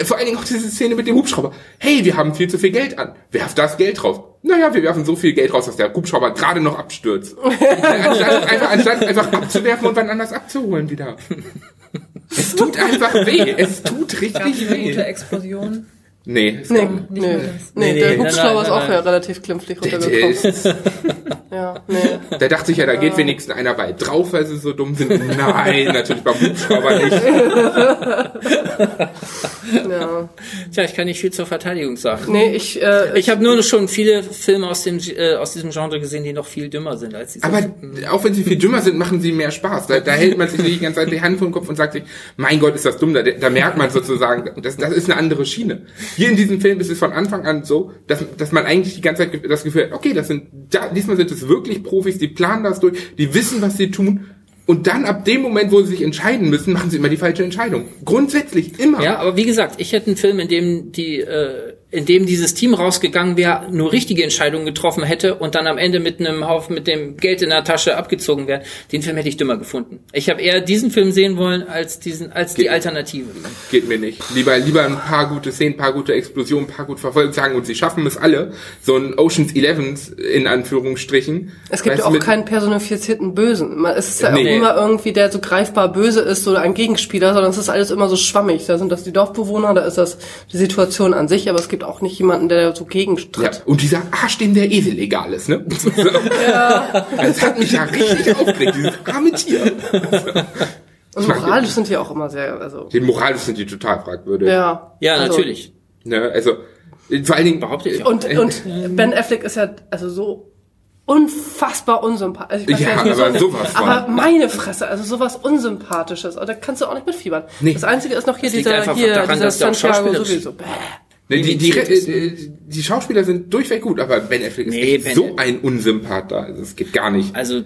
[SPEAKER 3] vor allen Dingen auch diese Szene mit dem Hubschrauber. Hey, wir haben viel zu viel Geld an. Werft das Geld raus. Naja, wir werfen so viel Geld raus, dass der Hubschrauber gerade noch abstürzt. anstatt, einfach, anstatt einfach abzuwerfen und wann anders abzuholen wieder. Es tut einfach weh. Es tut richtig
[SPEAKER 4] Eine
[SPEAKER 3] weh.
[SPEAKER 4] gute Explosion.
[SPEAKER 3] Nee, es
[SPEAKER 2] Nee,
[SPEAKER 3] gab-
[SPEAKER 2] nee, nee.
[SPEAKER 1] Nee, nee,
[SPEAKER 2] der Hubschrauber
[SPEAKER 1] nein,
[SPEAKER 2] ist auch
[SPEAKER 1] nein,
[SPEAKER 2] ja relativ klimpflich runtergekommen.
[SPEAKER 3] ist,
[SPEAKER 2] Ja, nee.
[SPEAKER 3] der dachte sich ja, da geht wenigstens einer bei drauf, weil sie so dumm sind. Nein, natürlich beim Hubschrauber nicht.
[SPEAKER 2] Ja.
[SPEAKER 1] Tja, ich kann nicht viel zur Verteidigung sagen.
[SPEAKER 2] Nee, ich, äh,
[SPEAKER 1] Ich habe nur schon viele Filme aus dem äh, aus diesem Genre gesehen, die noch viel dümmer sind als diese.
[SPEAKER 3] Aber auch wenn sie viel dümmer sind, machen sie mehr Spaß. Da, da hält man sich nicht die ganze Zeit die Hand vor den Kopf und sagt sich, mein Gott, ist das dumm. Da, da merkt man sozusagen, das, das ist eine andere Schiene. Hier in diesem Film ist es von Anfang an so, dass, dass man eigentlich die ganze Zeit das Gefühl hat, okay, das sind, da, diesmal sind es wirklich Profis, die planen das durch, die wissen, was sie tun. Und dann ab dem Moment, wo sie sich entscheiden müssen, machen sie immer die falsche Entscheidung. Grundsätzlich immer.
[SPEAKER 1] Ja, aber wie gesagt, ich hätte einen Film, in dem die, äh, in dem dieses Team rausgegangen wäre, nur richtige Entscheidungen getroffen hätte und dann am Ende mit einem Haufen mit dem Geld in der Tasche abgezogen wäre. Den Film hätte ich dümmer gefunden. Ich habe eher diesen Film sehen wollen als diesen, als die
[SPEAKER 3] Geht.
[SPEAKER 1] Alternative.
[SPEAKER 3] Geht mir nicht. Lieber, lieber ein paar gute Szenen, ein paar gute Explosionen, ein paar gut verfolgt sagen und sie schaffen es alle. So ein Oceans 11 in Anführungsstrichen.
[SPEAKER 2] es gibt ja auch keinen personifizierten Bösen. Es ist ja
[SPEAKER 3] Nee.
[SPEAKER 2] auch immer irgendwie, der so greifbar böse ist oder ein Gegenspieler, sondern es ist alles immer so schwammig. Da sind das die Dorfbewohner, da ist das die Situation an sich, aber es gibt auch nicht jemanden, der so
[SPEAKER 3] Ja,
[SPEAKER 2] gegentritt.
[SPEAKER 3] und dieser Arsch, dem der Esel egal ist, ne? ja. Das hat mich ja richtig aufgeregt, dieses arme Tier.
[SPEAKER 2] Und moralisch sind die auch immer sehr, also,
[SPEAKER 3] Den moralisch sind die total fragwürdig.
[SPEAKER 2] ja.
[SPEAKER 1] Ja,
[SPEAKER 2] also,
[SPEAKER 1] natürlich.
[SPEAKER 3] Ne? Also, vor allen Dingen,
[SPEAKER 1] Behaupte ich.
[SPEAKER 2] Und, und Ben Affleck ist ja, also so unfassbar unsympathisch. Also ich weiß
[SPEAKER 3] Ja,
[SPEAKER 2] nicht,
[SPEAKER 3] aber
[SPEAKER 2] so-
[SPEAKER 3] sowas.
[SPEAKER 2] Aber meine Fresse, also sowas Unsympathisches. Da kannst du auch nicht mitfiebern.
[SPEAKER 3] Nee.
[SPEAKER 2] Das Einzige ist noch hier
[SPEAKER 1] Das
[SPEAKER 2] dieser,
[SPEAKER 1] einfach
[SPEAKER 2] hier,
[SPEAKER 1] daran,
[SPEAKER 2] dieser
[SPEAKER 1] dass der auch
[SPEAKER 2] Santiago sowieso. Bäh.
[SPEAKER 3] Ne, die, die,
[SPEAKER 1] limitiert ist.
[SPEAKER 3] äh, die Schauspieler sind durchweg gut, aber Ben Affleck ist
[SPEAKER 1] Nee,
[SPEAKER 3] echt
[SPEAKER 1] Ben-
[SPEAKER 3] so ein Unsympath da. Also, Das geht gar nicht.
[SPEAKER 1] Also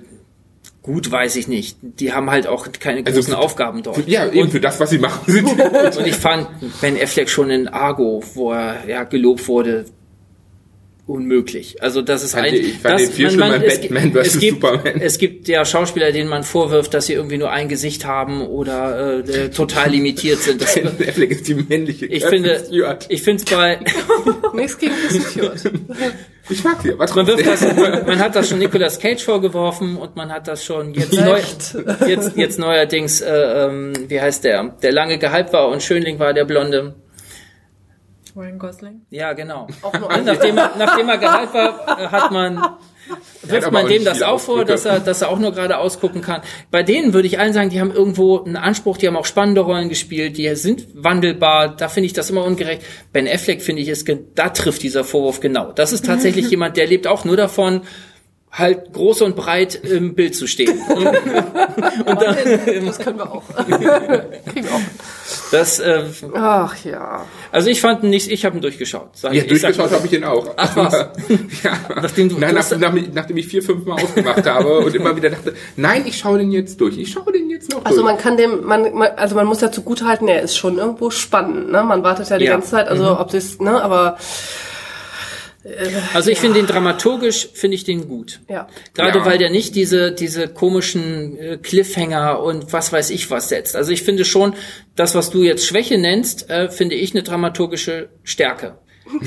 [SPEAKER 1] gut weiß ich nicht. Die haben halt auch keine
[SPEAKER 3] Also
[SPEAKER 1] großen
[SPEAKER 3] für-
[SPEAKER 1] Aufgaben dort.
[SPEAKER 3] Ja, eben für das, was sie machen, sind die gut.
[SPEAKER 1] Und ich fand Ben Affleck schon in Argo, wo er ja gelobt wurde, unmöglich. Also das ist
[SPEAKER 3] Fand
[SPEAKER 1] ein,
[SPEAKER 3] ich- ich fand
[SPEAKER 1] das,
[SPEAKER 3] den viel schlimmer in
[SPEAKER 1] es,
[SPEAKER 3] Batman
[SPEAKER 1] es
[SPEAKER 3] vs.
[SPEAKER 1] gibt,
[SPEAKER 3] Superman.
[SPEAKER 1] Es gibt ja Schauspieler, denen man vorwirft, dass sie irgendwie nur ein Gesicht haben oder äh, äh, total limitiert sind. Das,
[SPEAKER 3] Ben Affleck ist die männliche
[SPEAKER 1] ich finde,
[SPEAKER 3] Stewart.
[SPEAKER 1] ich finde es bei,
[SPEAKER 2] Nichts gegen Stewart.
[SPEAKER 3] Ich mag sie, aber
[SPEAKER 1] man, wirft das, man, man hat das schon Nicolas Cage vorgeworfen und man hat das schon jetzt neu, jetzt, jetzt neuerdings, äh, ähm, wie heißt der, der lange gehypt war und Schönling war, der Blonde.
[SPEAKER 4] Ryan Gosling.
[SPEAKER 1] Ja, genau. Nachdem er, nachdem er gehypt war, äh, hat man wirft man dem das auch vor, dass er, dass er auch nur gerade ausgucken kann. Bei denen würde ich allen sagen, die haben irgendwo einen Anspruch, die haben auch spannende Rollen gespielt, die sind wandelbar, da finde ich das immer ungerecht. Ben Affleck finde ich, ist, da trifft dieser Vorwurf genau. Das ist tatsächlich jemand, der lebt auch nur davon, halt groß und breit im Bild zu stehen. Und, und dann,
[SPEAKER 2] Das können wir auch. Kriegen wir auch.
[SPEAKER 1] Das, äh,
[SPEAKER 2] Ach ja.
[SPEAKER 1] also ich fand ihn nicht, ich habe ihn durchgeschaut. Sag
[SPEAKER 3] Ja,
[SPEAKER 1] ich,
[SPEAKER 3] durchgeschaut habe ich den auch.
[SPEAKER 1] Ach, was?
[SPEAKER 3] ja.
[SPEAKER 1] Nachdem du-
[SPEAKER 3] Nein, nach, nach, nachdem ich vier, fünf Mal ausgemacht habe und immer wieder dachte, nein, ich schaue den jetzt durch. Ich schaue den jetzt noch
[SPEAKER 2] Also
[SPEAKER 3] durch.
[SPEAKER 2] man kann dem, man, man also man muss dazu gut halten, er ist schon irgendwo spannend, ne? Man wartet ja die
[SPEAKER 1] Ja.
[SPEAKER 2] ganze Zeit, also ob das, ne, aber
[SPEAKER 1] Also ich finde den dramaturgisch, finde ich den gut.
[SPEAKER 2] ja.
[SPEAKER 1] Gerade
[SPEAKER 3] Ja.
[SPEAKER 1] weil der nicht diese, diese komischen äh, Cliffhanger und was weiß ich was setzt. Also ich finde schon, das, was du jetzt Schwäche nennst, äh, finde ich eine dramaturgische Stärke.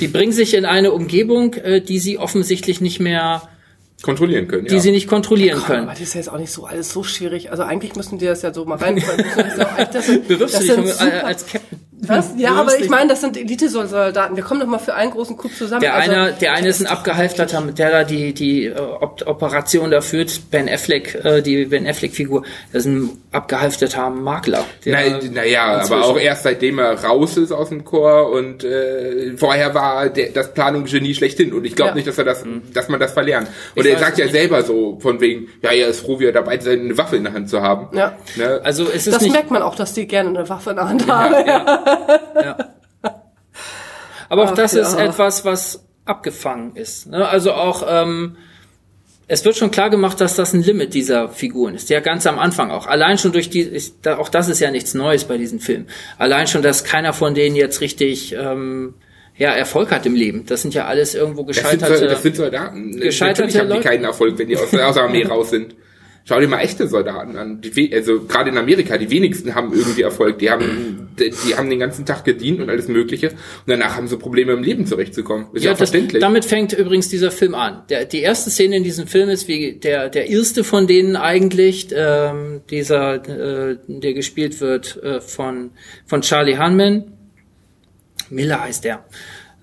[SPEAKER 1] Die bringen sich in eine Umgebung, äh, die sie offensichtlich nicht mehr
[SPEAKER 3] kontrollieren können.
[SPEAKER 1] die
[SPEAKER 3] ja.
[SPEAKER 1] sie nicht kontrollieren können.
[SPEAKER 2] Aber das ist ja jetzt auch nicht so alles so schwierig. Also eigentlich müssen die das ja so mal sind-
[SPEAKER 1] Bewirbst du dich als Captain?
[SPEAKER 2] Was? Ja, aber ich meine, das sind Elite-Soldaten. Wir kommen doch mal für einen großen Coup zusammen.
[SPEAKER 1] Der
[SPEAKER 2] Also,
[SPEAKER 1] eine, der eine ist ein abgehalfterter, der da die die äh, Op Operation da führt. Ben Affleck, äh, die Ben Affleck-Figur, das ist ein abgehalfterter Makler. Der,
[SPEAKER 3] Na, naja, aber auch erst seitdem er raus ist aus dem Chor und äh, vorher war der, das Planungsgenie schlechthin und ich glaube
[SPEAKER 2] Ja.
[SPEAKER 3] nicht, dass er das, dass man das verlernt. Und er
[SPEAKER 1] weiß
[SPEAKER 3] sagt ja
[SPEAKER 1] nicht.
[SPEAKER 3] selber so von wegen, ja, er ist froh, wie er dabei ist, eine Waffe in der Hand zu haben.
[SPEAKER 2] Ja.
[SPEAKER 3] Ne?
[SPEAKER 1] also es ist
[SPEAKER 2] das
[SPEAKER 1] nicht,
[SPEAKER 2] merkt man auch, dass die gerne eine Waffe in der Hand haben.
[SPEAKER 1] Aber auch
[SPEAKER 2] Ach,
[SPEAKER 1] das
[SPEAKER 2] ja.
[SPEAKER 1] ist etwas, was abgefangen ist. Ne? Also auch ähm, es wird schon klar gemacht, dass das ein Limit dieser Figuren ist. Ja, ganz am Anfang auch. Allein schon durch die, ist, da, auch das ist ja nichts Neues bei diesen Filmen. Allein schon, dass keiner von denen jetzt richtig ähm, ja, Erfolg hat im Leben. Das sind ja alles irgendwo
[SPEAKER 3] Das sind,
[SPEAKER 1] gescheiterte.
[SPEAKER 3] Das sind Soldaten.
[SPEAKER 1] gescheiterte
[SPEAKER 3] Natürlich haben die
[SPEAKER 1] Leute.
[SPEAKER 3] keinen Erfolg, wenn die aus, aus der Armee raus sind. Schau dir mal echte Soldaten an. Die, also gerade in Amerika, die wenigsten haben irgendwie Erfolg. Die haben, die, haben den ganzen Tag gedient und alles Mögliche. Und danach haben sie Probleme im Leben zurechtzukommen. Ist ja,
[SPEAKER 1] Ja, das,
[SPEAKER 3] verständlich.
[SPEAKER 1] damit fängt übrigens dieser Film an. Der, die erste Szene in diesem Film ist wie der der erste von denen eigentlich, ähm, dieser, äh, der gespielt wird äh, von von Charlie Hunman. Miller heißt der.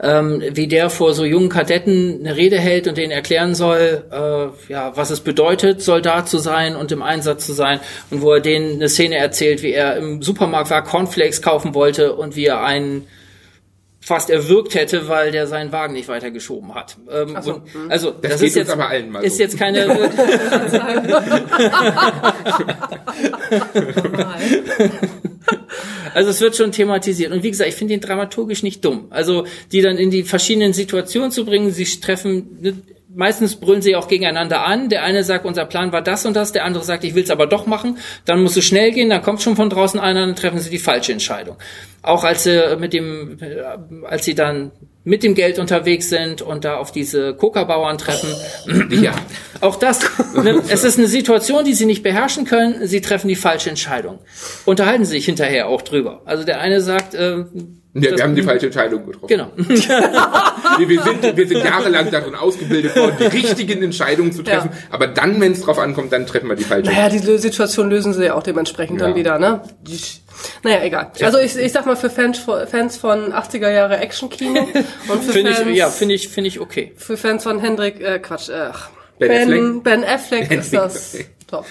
[SPEAKER 1] Ähm, wie der vor so jungen Kadetten eine Rede hält und denen erklären soll, äh, ja, was es bedeutet, Soldat zu sein und im Einsatz zu sein. Und wo er denen eine Szene erzählt, wie er im Supermarkt war, Cornflakes kaufen wollte und wie er einen fast erwürgt hätte, weil der seinen Wagen nicht weitergeschoben hat. Ähm,
[SPEAKER 2] so,
[SPEAKER 1] und, also das,
[SPEAKER 3] Das
[SPEAKER 1] ist jetzt
[SPEAKER 3] aber allen mal
[SPEAKER 1] ist
[SPEAKER 3] so.
[SPEAKER 1] jetzt keine Also es wird schon thematisiert. Und wie gesagt, ich finde ihn dramaturgisch nicht dumm. Also die dann in die verschiedenen Situationen zu bringen, sie treffen, meistens brüllen sie auch gegeneinander an. Der eine sagt, unser Plan war das und das, der andere sagt, ich will es aber doch machen. Dann muss es schnell gehen, dann kommt schon von draußen einer, dann treffen sie die falsche Entscheidung. Auch als sie mit dem, als sie dann mit dem Geld unterwegs sind und da auf diese Coca-Bauern treffen.
[SPEAKER 3] ja.
[SPEAKER 1] Auch das, ne, es ist eine Situation, die sie nicht beherrschen können. Sie treffen die falsche Entscheidung. Unterhalten sie sich hinterher auch drüber. Also der eine sagt, äh,
[SPEAKER 3] Ja, wir haben die falsche Entscheidung getroffen.
[SPEAKER 1] genau.
[SPEAKER 3] Wir, wir, sind, wir sind jahrelang darin ausgebildet worden, die richtigen Entscheidungen zu treffen.
[SPEAKER 2] Ja.
[SPEAKER 3] Aber dann, wenn es drauf ankommt, dann treffen wir die falsche.
[SPEAKER 2] Naja, die Situation lösen sie ja auch dementsprechend dann
[SPEAKER 3] Ja.
[SPEAKER 2] wieder, ne? Naja, egal. Also ich, ich sag mal für Fans, Fans von 80er Jahre Action-Kino und für
[SPEAKER 1] Finde
[SPEAKER 2] Fans,
[SPEAKER 1] ich, ja, finde ich, finde ich okay.
[SPEAKER 2] für Fans von Hendrik, äh, Quatsch, äh,
[SPEAKER 3] Ben
[SPEAKER 2] ben,
[SPEAKER 3] Affleck?
[SPEAKER 2] ben Affleck ist das top.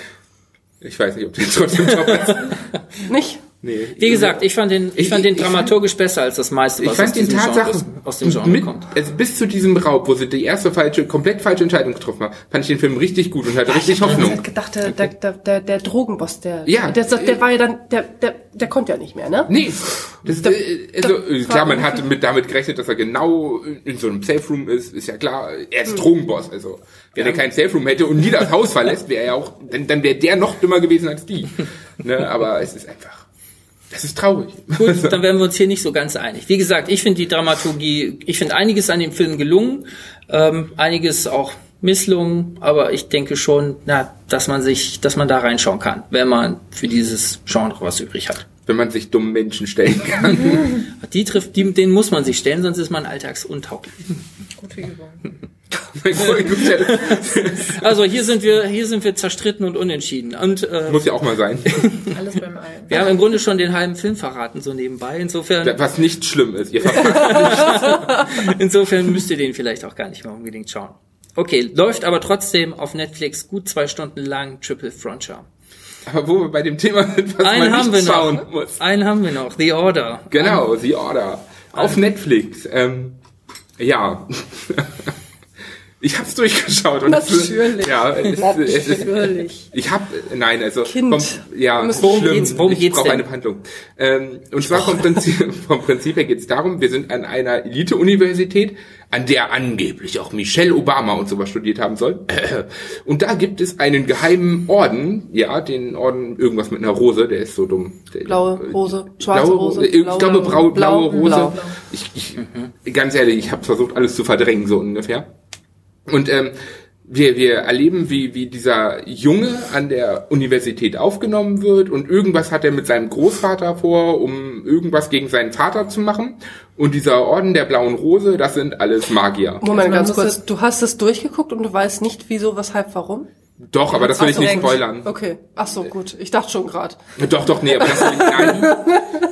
[SPEAKER 3] Ich weiß nicht, ob die trotzdem top ist.
[SPEAKER 2] Nicht?
[SPEAKER 3] Nee.
[SPEAKER 1] Wie gesagt, ich fand den, ich
[SPEAKER 3] Ich-
[SPEAKER 1] fand den
[SPEAKER 3] ich fand-
[SPEAKER 1] dramaturgisch besser als das meiste,
[SPEAKER 3] Ich
[SPEAKER 1] was
[SPEAKER 3] fand
[SPEAKER 1] aus
[SPEAKER 3] die
[SPEAKER 1] diesem Genre,
[SPEAKER 3] Tatsachen
[SPEAKER 1] aus dem Genre
[SPEAKER 3] mit,
[SPEAKER 1] kommt.
[SPEAKER 3] also bis zu diesem Raub, wo sie die erste falsche, komplett falsche Entscheidung getroffen haben, fand ich den Film richtig gut und hatte richtig
[SPEAKER 2] Ich
[SPEAKER 3] Hoffnung.
[SPEAKER 2] hab gedacht, der, der, der, der, der Drogenboss, der,
[SPEAKER 3] Ja.
[SPEAKER 2] der, der war ja dann, der, der, der konnte ja nicht mehr, ne?
[SPEAKER 3] Nee, das,
[SPEAKER 2] Da-
[SPEAKER 3] äh, also
[SPEAKER 2] da-
[SPEAKER 3] äh, klar, man hat mit, damit gerechnet, dass er genau in so einem Safe Room ist, ist ja klar. Er ist Drogenboss, also wenn er keinen Safe Room hätte und nie das Haus verlässt, wäre er ja auch, dann, dann wäre der noch dümmer gewesen als die. Ne, aber es ist einfach, das ist traurig.
[SPEAKER 1] Gut, dann werden wir uns hier nicht so ganz einig. Wie gesagt, ich finde die Dramaturgie, ich finde einiges an dem Film gelungen, ähm, einiges auch misslungen, aber ich denke schon, na, dass man sich, dass man da reinschauen kann, wenn man für dieses Genre was übrig hat.
[SPEAKER 3] Wenn man sich dummen Menschen stellen kann.
[SPEAKER 1] Die trifft, die, den muss man sich stellen, sonst ist man alltagsuntauglich.
[SPEAKER 4] Gute Übung.
[SPEAKER 1] Also hier sind wir, hier sind wir zerstritten und unentschieden. Und äh,
[SPEAKER 3] Muss ja auch mal sein.
[SPEAKER 4] Alles beim Allen.
[SPEAKER 1] wir haben im Grunde schon den halben Film verraten, so nebenbei. Insofern,
[SPEAKER 3] Was nicht schlimm ist. Ihr verpasst.
[SPEAKER 1] insofern müsst ihr den vielleicht auch gar nicht mehr unbedingt schauen. Okay, läuft aber trotzdem auf Netflix gut zwei Stunden lang Triple Frontier.
[SPEAKER 3] Aber wo wir bei dem Thema sind, was
[SPEAKER 1] Einen
[SPEAKER 3] man nicht schauen
[SPEAKER 1] noch.
[SPEAKER 3] muss.
[SPEAKER 1] Einen haben wir noch. The Order.
[SPEAKER 3] Genau, The Order. Auf Netflix. Ähm, ja. Ich hab's durchgeschaut und es
[SPEAKER 2] Natürlich.
[SPEAKER 3] ja, es, ist- es
[SPEAKER 2] Natürlich.
[SPEAKER 3] ich hab nein, also
[SPEAKER 2] Kind.
[SPEAKER 3] Vom, ja,
[SPEAKER 1] Worum
[SPEAKER 3] schlimm.
[SPEAKER 1] geht's- worum
[SPEAKER 3] ich
[SPEAKER 1] geht's
[SPEAKER 3] brauche eine Handlung. Ähm, und zwar vom Prinzip, vom Prinzip her geht's darum, wir sind an einer Elite-Universität, an der angeblich auch Michelle Obama und sowas studiert haben soll. Und da gibt es einen geheimen Orden, ja, den Orden irgendwas mit einer Rose, der ist so dumm.
[SPEAKER 2] Blaue Rose, schwarze
[SPEAKER 3] blaue
[SPEAKER 2] Rose,
[SPEAKER 3] Ich
[SPEAKER 2] blaue,
[SPEAKER 3] glaube, blaue
[SPEAKER 2] blau,
[SPEAKER 3] Rose.
[SPEAKER 2] blau.
[SPEAKER 3] Ich, ich, Ganz ehrlich, ich habe versucht, alles zu verdrängen, so ungefähr. Und ähm, wir, wir erleben, wie, wie dieser Junge an der Universität aufgenommen wird und irgendwas hat er mit seinem Großvater vor, um irgendwas gegen seinen Vater zu machen. Und dieser Orden der blauen Rose, das sind alles Magier.
[SPEAKER 2] Moment,
[SPEAKER 4] Man
[SPEAKER 2] ganz kurz. Du hast es durchgeguckt und du weißt nicht, wieso, weshalb, warum?
[SPEAKER 3] Doch, aber das will ich
[SPEAKER 2] so,
[SPEAKER 3] nicht spoilern.
[SPEAKER 2] Okay. Ach so, gut. Ich dachte schon gerade.
[SPEAKER 3] Doch, doch, nee, aber das will ich, nein,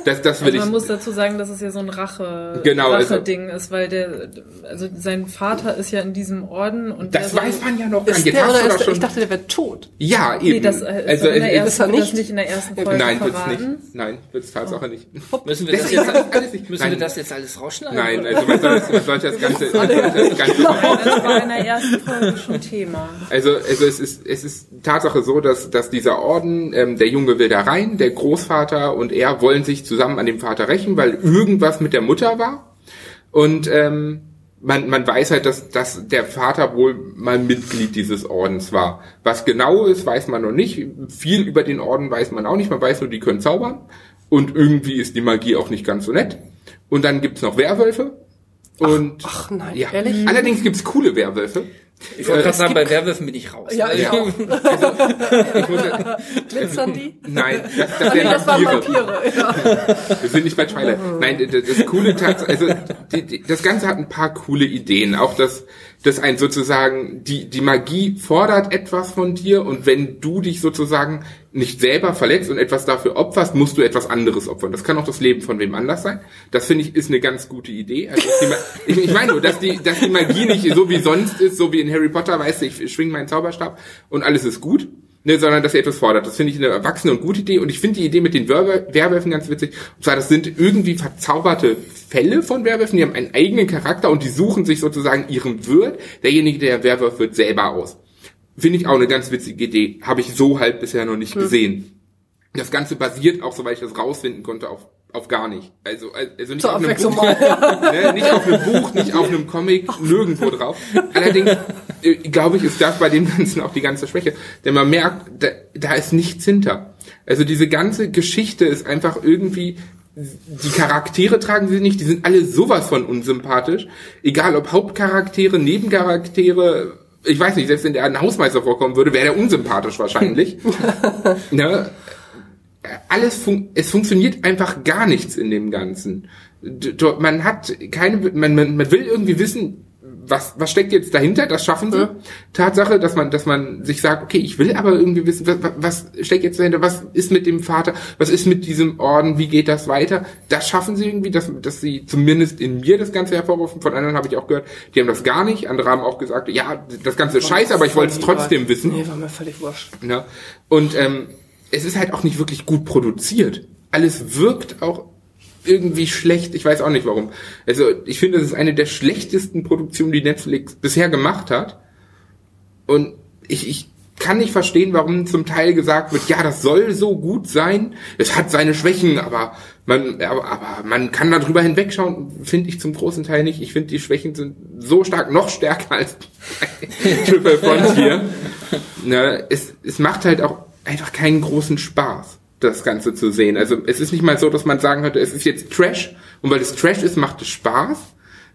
[SPEAKER 3] das, das will
[SPEAKER 4] Also
[SPEAKER 3] ich.
[SPEAKER 4] man muss dazu sagen, dass es ja so ein Rache,
[SPEAKER 3] Genau, also-
[SPEAKER 4] Rache-Ding ist, weil der, also sein Vater ist ja in diesem Orden und
[SPEAKER 3] Das
[SPEAKER 4] der
[SPEAKER 3] weiß man ja noch gar
[SPEAKER 2] Ist
[SPEAKER 3] nicht.
[SPEAKER 2] Der oder ist der,
[SPEAKER 3] schon.
[SPEAKER 2] ich dachte, der wäre tot.
[SPEAKER 3] ja, eben.
[SPEAKER 4] Nee, das äh, ist
[SPEAKER 3] also,
[SPEAKER 4] in der ersten,
[SPEAKER 2] ist er
[SPEAKER 4] wird das
[SPEAKER 2] nicht?
[SPEAKER 4] nicht in der ersten Folge
[SPEAKER 3] nein, wird's
[SPEAKER 4] verraten.
[SPEAKER 3] nicht. Nein, wird's Tatsache nicht.
[SPEAKER 1] Müssen wir das
[SPEAKER 3] Deswegen
[SPEAKER 1] jetzt,
[SPEAKER 3] alles- alles nicht.
[SPEAKER 1] müssen
[SPEAKER 3] Nein.
[SPEAKER 1] wir das jetzt alles rausschneiden?
[SPEAKER 3] Nein, also man sollte, man sollte das Ganze, man sollte das Ganze
[SPEAKER 4] Nein, das war in der ersten Folge schon Thema.
[SPEAKER 3] Also, also es ist, es ist Tatsache so, dass, dass dieser Orden, ähm, der Junge will da rein, der Großvater und er wollen sich zusammen an dem Vater rächen, weil irgendwas mit der Mutter war. Und ähm, man, man weiß halt, dass, dass der Vater wohl mal Mitglied dieses Ordens war. Was genau ist, weiß man noch nicht. Viel über den Orden weiß man auch nicht. Man weiß nur, die können zaubern. Und irgendwie ist die Magie auch nicht ganz so nett. Und dann gibt's noch Werwölfe. Und
[SPEAKER 2] Ach nein,
[SPEAKER 3] ja.
[SPEAKER 2] ehrlich?
[SPEAKER 3] Allerdings gibt's coole Werwölfe.
[SPEAKER 1] Ich wollte
[SPEAKER 3] Äh,
[SPEAKER 1] gerade sagen, bei Werwölfen bin ich raus.
[SPEAKER 2] Ja, ich
[SPEAKER 3] Ja.
[SPEAKER 2] auch.
[SPEAKER 3] Ich muss,
[SPEAKER 2] Glitzern die?
[SPEAKER 3] Nein, das, das
[SPEAKER 2] Ah, nee, das waren
[SPEAKER 3] Vampire.
[SPEAKER 2] Ja.
[SPEAKER 3] Wir sind nicht bei Twilight. Nein, das, das coole Tats also die, die, das Ganze hat ein paar coole Ideen. Auch dass dass ein sozusagen die die Magie fordert etwas von dir und wenn du dich sozusagen nicht selber verletzt und etwas dafür opferst, musst du etwas anderes opfern. Das kann auch das Leben von wem anders sein. Das finde ich ist eine ganz gute Idee. Also ich, ich meine nur, dass die dass die Magie nicht so wie sonst ist, so wie in Harry Potter, weißt du, ich schwing meinen Zauberstab und alles ist gut ne, sondern dass er etwas fordert. Das finde ich eine erwachsene und gute Idee. Und ich finde die Idee mit den Werwölfen ganz witzig. Und zwar, das sind irgendwie verzauberte Fälle von Werwölfen, die haben einen eigenen Charakter und die suchen sich sozusagen ihren Wirt, derjenige, der Werwolf wird, selber aus. Finde ich auch eine ganz witzige Idee. Habe ich so halt bisher noch nicht gesehen. Das Ganze basiert auch, soweit ich das rausfinden konnte, auf, auf gar nicht. Also, also nicht
[SPEAKER 2] Zur
[SPEAKER 3] auf einem Buch, ne, nicht auf einem Buch, nicht auf einem Comic, nirgendwo drauf. Allerdings, glaube ich, ist das bei dem Ganzen auch die ganze Schwäche. Denn man merkt, da, da ist nichts hinter. Also diese ganze Geschichte ist einfach irgendwie, die Charaktere tragen sie nicht, die sind alle sowas von unsympathisch. Egal ob Hauptcharaktere, Nebencharaktere, ich weiß nicht, selbst wenn der ein Hausmeister vorkommen würde, wäre der unsympathisch wahrscheinlich. ne? alles fun es funktioniert einfach gar nichts in dem Ganzen. Man hat keine, man, man, man will irgendwie wissen, was, was steckt jetzt dahinter? Das schaffen sie. Tatsache, dass man, dass man sich sagt, okay, ich will aber irgendwie wissen, was, was steckt jetzt dahinter? Was ist mit dem Vater? Was ist mit diesem Orden? Wie geht das weiter? Das schaffen sie irgendwie, dass, dass sie zumindest in mir das Ganze hervorrufen. Von anderen habe ich auch gehört, die haben das gar nicht. Andere haben auch gesagt, ja, das Ganze ist scheiße, aber ich wollte es trotzdem wissen.
[SPEAKER 2] Nee, war mir völlig wurscht.
[SPEAKER 3] Ne? Und ähm, es ist halt auch nicht wirklich gut produziert. Alles wirkt auch irgendwie schlecht. Ich weiß auch nicht warum. Also ich finde, es ist eine der schlechtesten Produktionen, die Netflix bisher gemacht hat. Und ich, ich kann nicht verstehen, warum zum Teil gesagt wird, ja, das soll so gut sein. Es hat seine Schwächen, aber man, aber, aber man kann da drüber hinwegschauen. Finde ich zum großen Teil nicht. Ich finde, die Schwächen sind so stark, noch stärker als Triple Frontier. Ne, es, es macht halt auch einfach keinen großen Spaß, das Ganze zu sehen. Also es ist nicht mal so, dass man sagen könnte, es ist jetzt Trash und weil es Trash ist, macht es Spaß,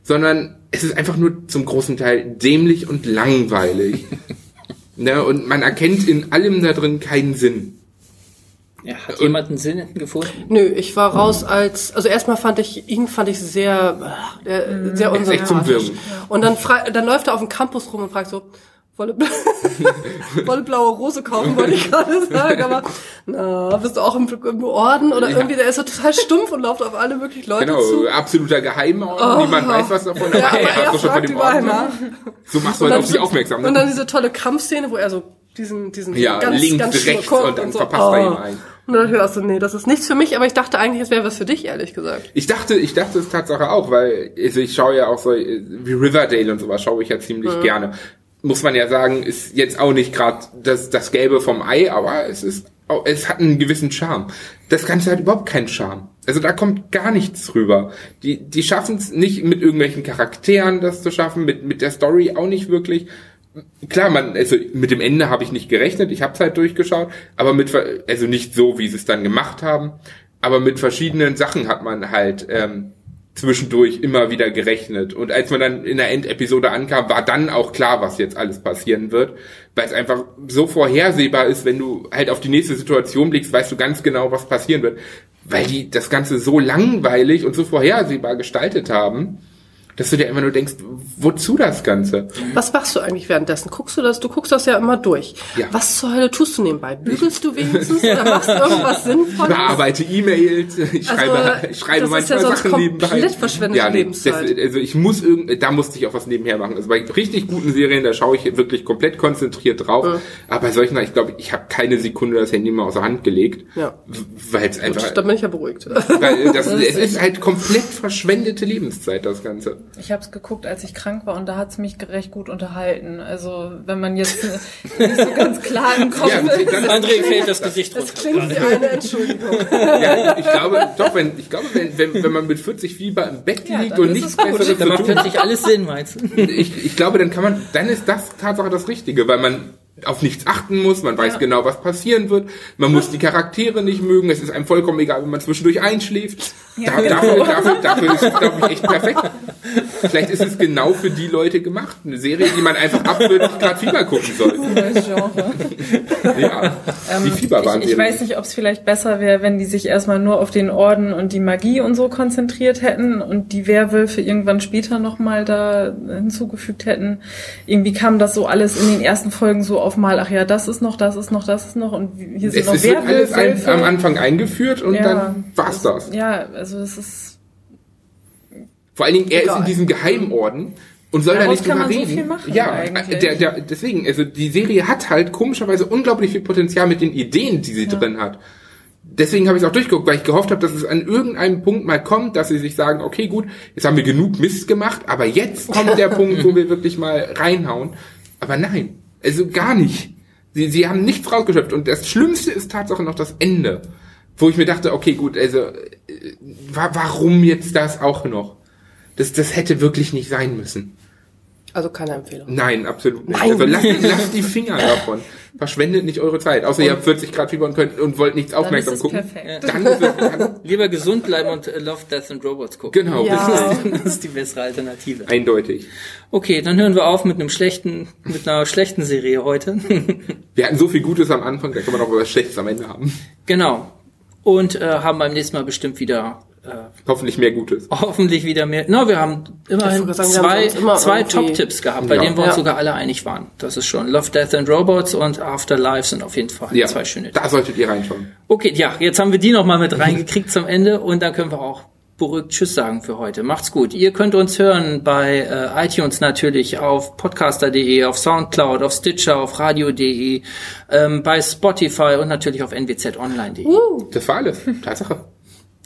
[SPEAKER 3] sondern es ist einfach nur zum großen Teil dämlich und langweilig. ne, und man erkennt in allem da drin keinen Sinn.
[SPEAKER 1] Ja, hat jemand einen Sinn gefunden?
[SPEAKER 2] Nö, ich war raus als, also erstmal fand ich, ihn fand ich sehr, äh, sehr unsympathisch. Und dann, dann läuft er auf dem Campus rum und fragt so, wolle, wolle blaue Rose kaufen, wollte ich gerade sagen, aber na, bist du auch im, im Orden oder
[SPEAKER 3] Ja.
[SPEAKER 2] irgendwie, der ist so total stumpf und läuft auf alle möglichen Leute
[SPEAKER 3] Genau,
[SPEAKER 2] zu.
[SPEAKER 3] absoluter Geheimorden, niemand weiß was davon, aber
[SPEAKER 2] Ja,
[SPEAKER 3] hey,
[SPEAKER 2] aber
[SPEAKER 3] hast
[SPEAKER 2] er
[SPEAKER 3] du schon von dem Orden?
[SPEAKER 2] nach.
[SPEAKER 3] So machst du
[SPEAKER 2] Und
[SPEAKER 3] halt auf dich aufmerksam.
[SPEAKER 2] Und
[SPEAKER 3] Ne?
[SPEAKER 2] dann diese tolle Kampfszene, wo er so diesen, diesen
[SPEAKER 3] Ja,
[SPEAKER 2] ganz,
[SPEAKER 3] links,
[SPEAKER 2] ganz
[SPEAKER 3] rechts und dann
[SPEAKER 2] so,
[SPEAKER 3] verpasst er ihn ein.
[SPEAKER 2] Und dann auch so, nee, das ist nichts für mich, aber ich dachte eigentlich, es wäre was für dich, ehrlich gesagt.
[SPEAKER 3] Ich dachte, ich dachte es Tatsache auch, weil also ich schaue ja auch so äh, wie Riverdale und sowas schaue ich ja ziemlich gerne. Muss man ja sagen, ist jetzt auch nicht gerade das das Gelbe vom Ei, aber es ist es hat einen gewissen Charme. Das Ganze hat überhaupt keinen Charme. Also da kommt gar nichts rüber. Die die schaffen es nicht mit irgendwelchen Charakteren das zu schaffen, mit mit der Story auch nicht wirklich. Klar, man, also mit dem Ende habe ich nicht gerechnet, ich habe es halt durchgeschaut, aber mit, also nicht so, wie sie es dann gemacht haben, aber mit verschiedenen Sachen hat man halt ähm, zwischendurch immer wieder gerechnet. Und als man dann in der Endepisode ankam, war dann auch klar, was jetzt alles passieren wird, weil es einfach so vorhersehbar ist, wenn du halt auf die nächste Situation blickst, weißt du ganz genau, was passieren wird, weil die das Ganze so langweilig und so vorhersehbar gestaltet haben dass du dir immer nur denkst, wozu das Ganze?
[SPEAKER 2] Was machst du eigentlich währenddessen? Guckst du das? Du guckst das ja immer durch.
[SPEAKER 3] Ja.
[SPEAKER 2] Was zur Hölle tust du nebenbei? Bügelst du wenigstens oder machst du irgendwas Sinnvolles?
[SPEAKER 3] Ich bearbeite E-Mails, ich schreibe,
[SPEAKER 2] Also,
[SPEAKER 3] ich schreibe
[SPEAKER 2] das ist ja
[SPEAKER 3] manchmal
[SPEAKER 2] sonst
[SPEAKER 3] Sachen
[SPEAKER 2] komplett
[SPEAKER 3] nebenbei.
[SPEAKER 2] verschwendete
[SPEAKER 3] ja, nee,
[SPEAKER 2] Lebenszeit.
[SPEAKER 3] Das, also ich muss irgend, da musste ich auch was nebenher machen. Also bei richtig guten Serien, da schaue ich wirklich komplett konzentriert drauf. Aber bei solchen, ich glaube, ich habe keine Sekunde das Handy mal aus der Hand gelegt.
[SPEAKER 2] Ja.
[SPEAKER 3] Weil es einfach,
[SPEAKER 2] da bin ich ja beruhigt.
[SPEAKER 3] weil das, es ist halt komplett verschwendete Lebenszeit, das Ganze.
[SPEAKER 4] Ich habe es geguckt, als ich krank war und da hat's mich recht gut unterhalten. Also wenn man jetzt nicht so ganz klar im Kopf
[SPEAKER 3] Ja,
[SPEAKER 4] ist.
[SPEAKER 3] dann-
[SPEAKER 1] André fällt das Gesicht
[SPEAKER 2] Das
[SPEAKER 1] runter.
[SPEAKER 2] klingt wie eine Entschuldigung.
[SPEAKER 3] Ja, ich glaube, doch, wenn, ich glaube, wenn, wenn, wenn man mit 40 Fieber im Bett
[SPEAKER 4] Ja,
[SPEAKER 3] liegt
[SPEAKER 4] dann
[SPEAKER 3] und nichts
[SPEAKER 4] es.
[SPEAKER 3] Besseres zu
[SPEAKER 1] macht
[SPEAKER 3] tun
[SPEAKER 1] plötzlich alles Sinn, meinst du?
[SPEAKER 3] ich, ich glaube, dann kann man, dann ist das Tatsache das Richtige, weil man auf nichts achten muss, man weiß
[SPEAKER 4] Ja.
[SPEAKER 3] genau, was passieren wird, man muss die Charaktere nicht mögen, es ist einem vollkommen egal, wenn man zwischendurch einschläft.
[SPEAKER 4] Ja,
[SPEAKER 3] da,
[SPEAKER 4] genau.
[SPEAKER 3] dafür, dafür, dafür ist es, glaube ich, echt perfekt. Vielleicht ist es genau für die Leute gemacht. Eine Serie, die man einfach ab 40 Grad Fieber gucken soll.
[SPEAKER 4] Genre.
[SPEAKER 3] Ja, die
[SPEAKER 4] Ich,
[SPEAKER 3] Fieberwarnserie.
[SPEAKER 4] ich weiß nicht, ob es vielleicht besser wäre, wenn die sich erstmal nur auf den Orden und die Magie und so konzentriert hätten und die Werwölfe irgendwann später nochmal da hinzugefügt hätten. Irgendwie kam das so alles in den ersten Folgen so auf mal, ach ja, das ist noch, das ist noch, das ist noch und hier sind
[SPEAKER 3] Es
[SPEAKER 4] noch
[SPEAKER 3] wird alles ein, am Anfang eingeführt und
[SPEAKER 4] Ja,
[SPEAKER 3] dann war's das.
[SPEAKER 4] Ja, also es ist
[SPEAKER 3] Vor allen Dingen, er
[SPEAKER 2] Egal.
[SPEAKER 3] ist in diesem Geheimorden und soll da
[SPEAKER 4] Daraus
[SPEAKER 3] nicht
[SPEAKER 4] kann
[SPEAKER 3] drüber
[SPEAKER 4] man so
[SPEAKER 3] reden.
[SPEAKER 4] viel machen
[SPEAKER 3] ja,
[SPEAKER 4] eigentlich.
[SPEAKER 3] der, der, deswegen, also die Serie hat halt komischerweise unglaublich viel Potenzial mit den Ideen, die sie drin hat. Deswegen habe ich es auch durchgeguckt, weil ich gehofft habe, dass es an irgendeinem Punkt mal kommt, dass sie sich sagen, okay, gut, jetzt haben wir genug Mist gemacht, aber jetzt kommt der Punkt, wo wir wirklich mal reinhauen. Aber nein, also gar nicht. Sie, sie haben nichts rausgeschöpft. Und das Schlimmste ist Tatsache noch das Ende. Wo ich mir dachte, okay, gut, also äh, wa warum jetzt das auch noch? Das, das hätte wirklich nicht sein müssen.
[SPEAKER 2] Also keine Empfehlung.
[SPEAKER 3] Nein, absolut nicht.
[SPEAKER 2] Nein.
[SPEAKER 3] Also lasst, lasst die Finger davon. Verschwendet nicht eure Zeit. Außer ihr habt 40 Grad Fieber und könnt und wollt nichts
[SPEAKER 4] dann ist
[SPEAKER 3] aufmerksam
[SPEAKER 4] es
[SPEAKER 3] gucken.
[SPEAKER 4] perfekt.
[SPEAKER 3] Dann ist es, dann,
[SPEAKER 1] Lieber gesund bleiben und äh, Love, Death and Robots gucken.
[SPEAKER 3] genau,
[SPEAKER 2] Ja.
[SPEAKER 1] Das ist die bessere Alternative.
[SPEAKER 3] eindeutig.
[SPEAKER 1] Okay, dann hören wir auf mit einem schlechten, mit einer schlechten Serie heute.
[SPEAKER 3] Wir hatten so viel Gutes am Anfang, da kann man auch was Schlechtes am Ende haben.
[SPEAKER 1] genau. Und äh, haben beim nächsten Mal bestimmt wieder äh,
[SPEAKER 3] Hoffentlich mehr Gutes.
[SPEAKER 1] hoffentlich wieder mehr. Na, wir haben immerhin
[SPEAKER 2] sagen, wir haben
[SPEAKER 1] zwei,
[SPEAKER 2] immer
[SPEAKER 1] zwei Top-Tipps gehabt, bei
[SPEAKER 3] Ja.
[SPEAKER 1] denen wir uns
[SPEAKER 2] Ja.
[SPEAKER 1] sogar alle einig waren. Das ist schon Love, Death and Robots und Afterlife sind auf jeden Fall
[SPEAKER 3] Ja,
[SPEAKER 1] zwei schöne.
[SPEAKER 3] da solltet ihr reinschauen.
[SPEAKER 1] Okay, ja, jetzt haben wir die noch mal mit reingekriegt zum Ende und dann können wir auch beruhigt Tschüss sagen für heute. Macht's gut. Ihr könnt uns hören bei äh, iTunes natürlich, auf podcaster.de, auf Soundcloud, auf Stitcher, auf radio.de, ähm, bei Spotify und natürlich auf nwzonline.de.
[SPEAKER 3] Das war alles. Tatsache.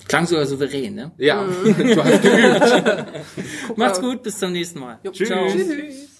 [SPEAKER 1] Klang sogar souverän, ne?
[SPEAKER 3] Ja, du hast geübt.
[SPEAKER 1] Macht's gut, bis zum nächsten Mal.
[SPEAKER 2] Jo.
[SPEAKER 1] Ciao.
[SPEAKER 3] Tschüss.